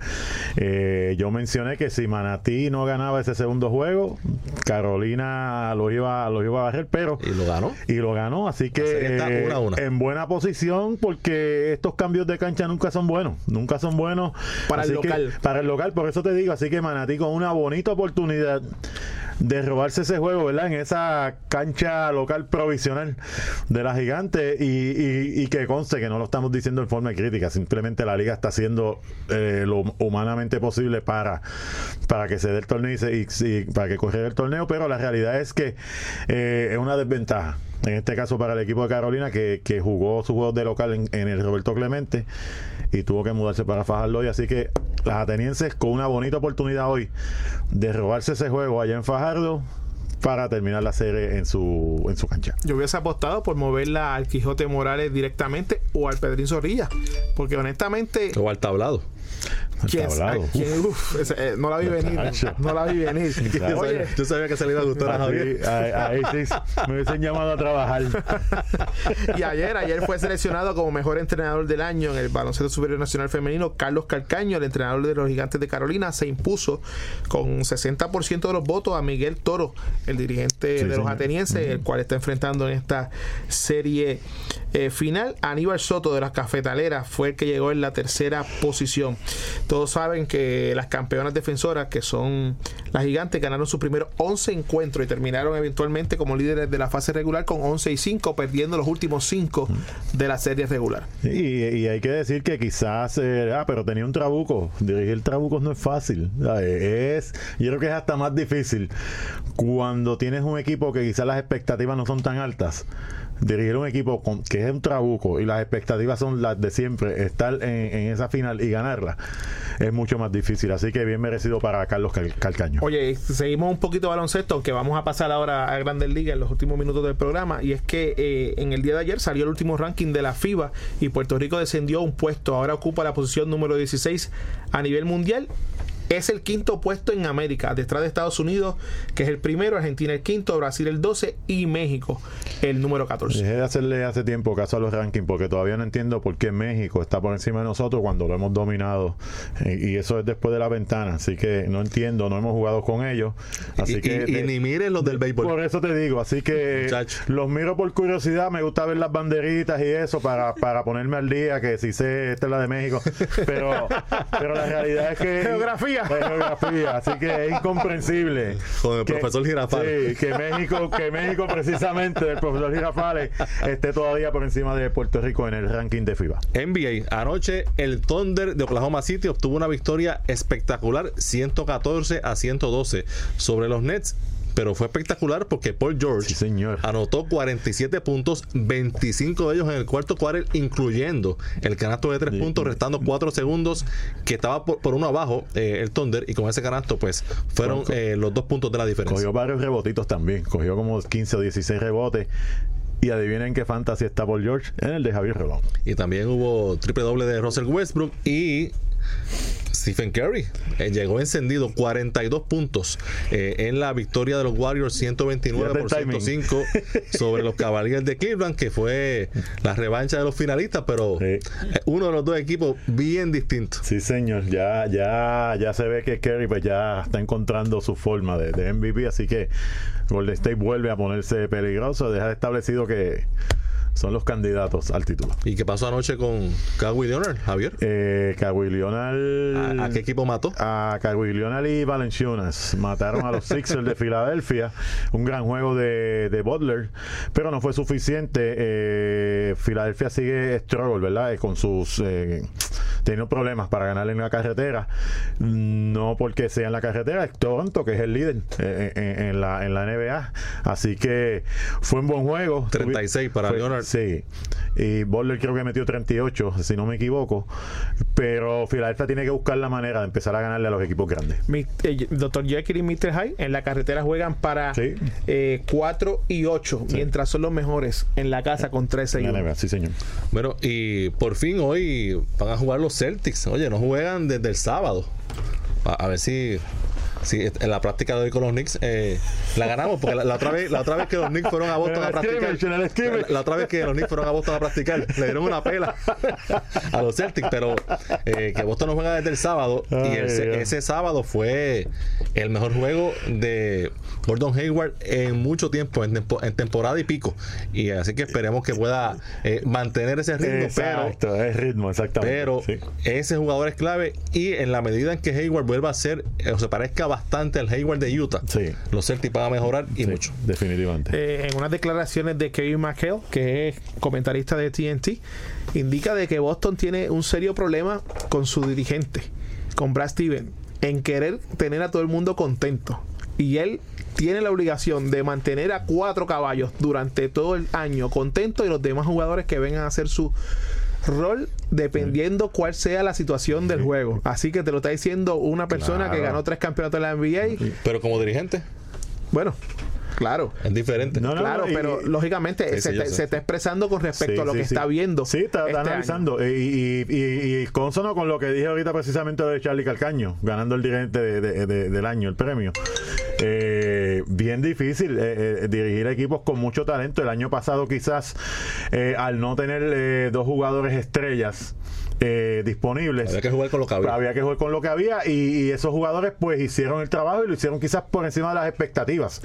Eh, yo mencioné que si Manatí no ganaba ese segundo juego, Carolina lo iba, lo iba a barrer, pero Y lo ganó. y lo ganó, así que serie está una a una. en buena posición porque estos cambios de cancha nunca son buenos, nunca son buenos Para el que- local. para el local, por eso te digo, así que Manatí con una bonita oportunidad de robarse ese juego, ¿verdad? En esa cancha local provisional de la gigante y, y- y que conste que no lo estamos diciendo en forma crítica, simplemente la liga está haciendo eh, lo humanamente posible para, para que se dé el torneo y, se- y- y para que corriera el torneo, pero la realidad es que eh, es una desventaja. En este caso para el equipo de Carolina que, que jugó sus juegos de local en, en el Roberto Clemente y tuvo que mudarse para Fajardo hoy. Así que las atenienses con una bonita oportunidad hoy de robarse ese juego allá en Fajardo para terminar la serie en su, en su cancha. Yo hubiese apostado por moverla al Quijote Morales directamente o al Pedrín Zorrilla. Porque honestamente. O al tablado. ¿quién- tablado. ay, quién- uf, ese, eh, no la vi venir. No la vi venir. Claro. Oye, Yo sabía que se le iba a gustar a Javier. Así, ahí, ahí sí me hubiesen llamado a trabajar. y ayer, ayer fue seleccionado como mejor entrenador del año en el baloncesto superior nacional femenino. Carlos Calcaño, el entrenador de los gigantes de Carolina, se impuso con 60% de los votos a Miguel Toro, el dirigente Sí, de los atenienses, el cual está enfrentando en esta serie eh, final. Aníbal Soto de las cafetaleras fue el que llegó en la tercera posición. Todos saben que las campeonas defensoras, que son las gigantes, ganaron sus primeros 11 encuentros y terminaron eventualmente como líderes de la fase regular con 11 y 5, perdiendo los últimos 5 de la serie regular. Y, y hay que decir que quizás, eh, ah, pero tenía un trabuco. Dirigir trabucos no es fácil. Es, yo creo que es hasta más difícil cuando tienes un equipo que quizás las expectativas no son tan altas. Dirigir un equipo con, que es un trabuco y las expectativas son las de siempre, estar en, esa final y ganarla es mucho más difícil. Así que bien merecido para Carlos Cal- Calcaño. Oye, seguimos un poquito baloncesto, aunque vamos a pasar ahora a Grandes Ligas en los últimos minutos del programa. Y es que eh, en el día de ayer salió el último ranking de la FIBA y Puerto Rico descendió un puesto. Ahora ocupa la posición número 16 a nivel mundial. Es el quinto puesto en América, detrás de Estados Unidos, que es el primero, Argentina el quinto, Brasil el 12 y México el número 14. Dejé de hacerle hace tiempo caso a los rankings porque todavía no entiendo por qué México está por encima de nosotros cuando lo hemos dominado y eso es después de la ventana así que no entiendo no hemos jugado con ellos así Y, que y- y ni miren los del béisbol. por eso te digo así que Muchacho. los miro por curiosidad me gusta ver las banderitas y eso para, para ponerme al día que si sé esta es la de México pero pero la realidad es que Geografía. Geografía así que es incomprensible Con el que- profesor Girafales. sí, que México, que México precisamente del profesor Girafales esté todavía por encima de Puerto Rico en el ranking de FIBA. NBA. Anoche el Thunder de Oklahoma City obtuvo una victoria espectacular 114 a 112 sobre los Nets. Pero fue espectacular porque Paul George Sí, señor. anotó 47 puntos, 25 de ellos en el cuarto quarter, incluyendo el canasto de 3 Sí. puntos, restando 4 segundos, que estaba por, por uno abajo eh, el Thunder, y con ese canasto, pues fueron eh, los dos puntos de la diferencia. Cogió varios rebotitos también, cogió como 15 o 16 rebotes. Y adivinen qué fantasy está Paul George en el de Javier Rolón. Y también hubo triple doble de Russell Westbrook y Stephen Curry eh, llegó encendido 42 puntos eh, en la victoria de los Warriors 129 por Fíjate el timing. 105 sobre los Cavaliers de Cleveland que fue la revancha de los finalistas pero Sí. eh, uno de los dos equipos bien distintos Sí, señor, ya, ya, ya se ve que Kerry pues ya está encontrando su forma de, de MVP, así que Golden State vuelve a ponerse peligroso, deja establecido que son los candidatos al título. ¿y qué pasó anoche con Kawhi Leonard, Javier? Eh, Kawhi Leonard- ¿A, a qué equipo mató? a Kawhi Leonard y Valenciunas mataron a los Sixers de Filadelfia un gran juego de, de Butler pero no fue suficiente Eh, Filadelfia sigue struggle verdad Eh, con sus eh, tenido problemas para ganar en la carretera. No porque sea en la carretera, es Toronto, que es el líder eh, en, en la, en la NBA. Así que fue un buen juego. 36 para Fue- Leonard. Sí. Y Butler creo que metió 38, si no me equivoco. Pero Filadelfia tiene que buscar la manera de empezar a ganarle a los equipos grandes. Mi- eh, Dr. Jekyll y Mr. Hyde en la carretera juegan para Sí. 4 y 8, mientras son los mejores en la casa con 13 y En la 1. NBA, sí, señor. Bueno, y por fin hoy van a jugar los Celtics. Oye, no juegan desde el sábado. A, ver si, si en la práctica de hoy con los Knicks eh, la ganamos, porque la, la otra vez, la otra vez que los Knicks fueron a Boston a el practicar. el. La, la otra vez que los Knicks fueron a Boston a practicar, le dieron una pela a los Celtics, pero eh, que Boston no juega desde el sábado. y el- ese sábado fue el mejor juego de Gordon Hayward en mucho tiempo, en, en temporada y pico. Y así que esperemos que pueda eh, mantener ese ritmo, pero es ritmo, exactamente. pero sí. ese jugador es clave y en la medida en que Hayward vuelva a ser o se parezca bastante al Hayward de Utah, Sí. los Celtics van a mejorar y Sí, mucho. Definitivamente. Eh, en unas declaraciones de Kevin McHale, que es comentarista de TNT, indica de que Boston tiene un serio problema con su dirigente, con Brad Steven, en querer tener a todo el mundo contento. Y él tiene la obligación de mantener a cuatro caballos durante todo el año contentos y los demás jugadores que vengan a hacer su rol dependiendo cuál sea la situación del juego. Así que te lo está diciendo una persona que ganó tres campeonatos de la NBA. Pero como dirigente Bueno, claro. es diferente. No, no, Claro, no, y- pero lógicamente Sí, se, sí, te- se está expresando con respecto Sí, a lo sí, que sí. está viendo. Sí, está, está este año. analizando. Y, y, y, y consono con lo que dije ahorita precisamente de Charlie Calcaño, ganando el dirigente de- de- de- del año, el premio. Eh, bien difícil eh, eh, dirigir equipos con mucho talento. El año pasado quizás eh, al no tener eh, dos jugadores estrellas eh, disponibles. Había que jugar con lo que había. Había que jugar con lo que había y, y esos jugadores pues hicieron el trabajo y lo hicieron quizás por encima de las expectativas.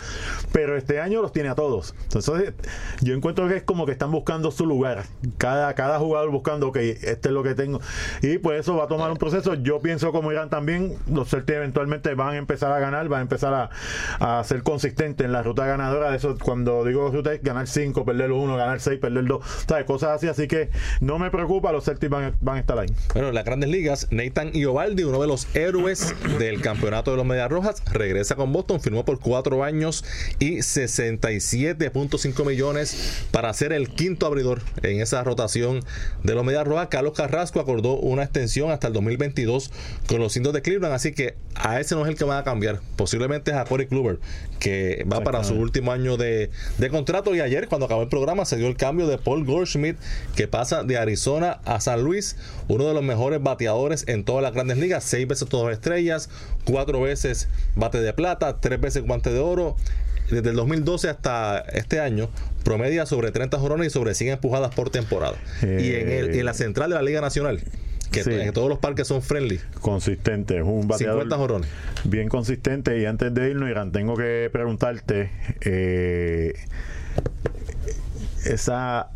Pero este año los tiene a todos. Entonces yo encuentro que es como que están buscando su lugar. Cada, cada jugador buscando, ok, este es lo que tengo. Y pues eso va a tomar un proceso. Yo pienso como Irán también, los Celtics eventualmente van a empezar a ganar, van a empezar a, a ser consistentes en la ruta ganadora. De eso, cuando digo ruta es ganar 5, perder 1, ganar 6, perder 2, cosas así. Así que no me preocupa, los Celtics van, van a Bueno, en las grandes ligas, Nathan Iovaldi, uno de los héroes del campeonato de los Medias Rojas, regresa con Boston, firmó por cuatro años y 67.5 millones para ser el quinto abridor en esa rotación de los Medias Rojas. Carlos Carrasco acordó una extensión hasta el 2022 con los indios de Cleveland, así que a ese no es el que van a cambiar. Posiblemente es a Corey Kluber, que va para su último año de, de contrato. Y ayer, cuando acabó el programa, se dio el cambio de Paul Goldschmidt, que pasa de Arizona a San Luis, uno de los mejores bateadores en todas las grandes ligas, seis veces todas estrellas, cuatro veces bate de plata, tres veces guante de oro. Desde el 2012 hasta este año, promedia sobre 30 jorones y sobre 100 empujadas por temporada. y en, el- en la central de la Liga Nacional, que Sí. todos los parques son friendly, consistente, es un bateador 50 jorones. bien consistente. Y antes de irnos, Irán, tengo que preguntarte eh, esa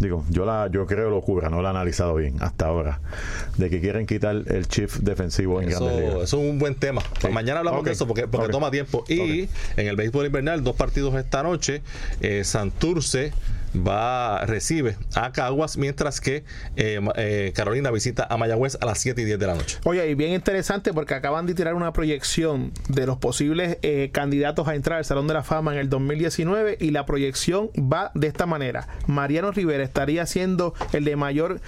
digo, yo la yo creo locura, no la he analizado bien hasta ahora, de que quieren quitar el chief defensivo en Eso, Grandes Ligas. eso es un buen tema. Sí. Mañana hablamos Ok. de eso porque, porque Ok. toma tiempo. Y en el béisbol invernal, dos partidos esta noche. Eh, Santurce va recibe a Caguas, mientras que eh, eh, Carolina visita a Mayagüez a las 7 y 10 de la noche. Oye, y bien interesante porque acaban de tirar una proyección de los posibles eh, candidatos a entrar al Salón de la Fama en el 2019 y la proyección va de esta manera. Mariano Rivera estaría siendo el de mayor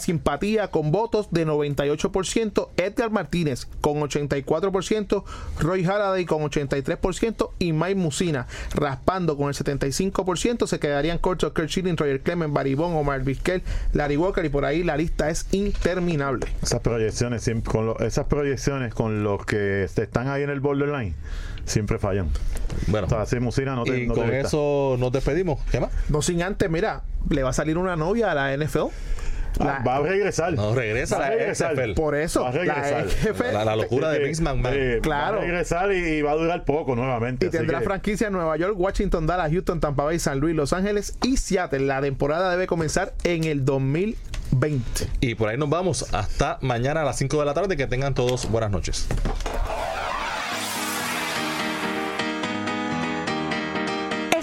simpatía con votos de 98%, Edgar Martínez con 84%, Roy Halladay con 83% y Mike Musina raspando con el 75%. Se quedarían cortos Kurt Schilling, Roger Clemens, Baribón, Omar Vizquel, Larry Walker y por ahí la lista es interminable. Esas proyecciones, siempre- con lo- esas proyecciones con los que están ahí en el borderline, siempre fallan. Bueno, O sea, Musina no te, y no con eso nos despedimos. ¿Qué más? No sin antes, mira, le va a salir una novia a la NFL. La- va a regresar. No, regresa Va a la. XFL. por eso, Va a la regresar. NFL La, la locura de Eh, Vince McMahon. eh, Claro. Va a regresar y, y va a durar poco nuevamente. y así tendrá que- franquicia en Nueva York, Washington, Dallas, Houston, Tampa Bay, San Luis, Los Ángeles y Seattle. La temporada debe comenzar en el 2020. Y por ahí nos vamos. Hasta mañana a las 5 de la tarde. Que tengan todos buenas noches.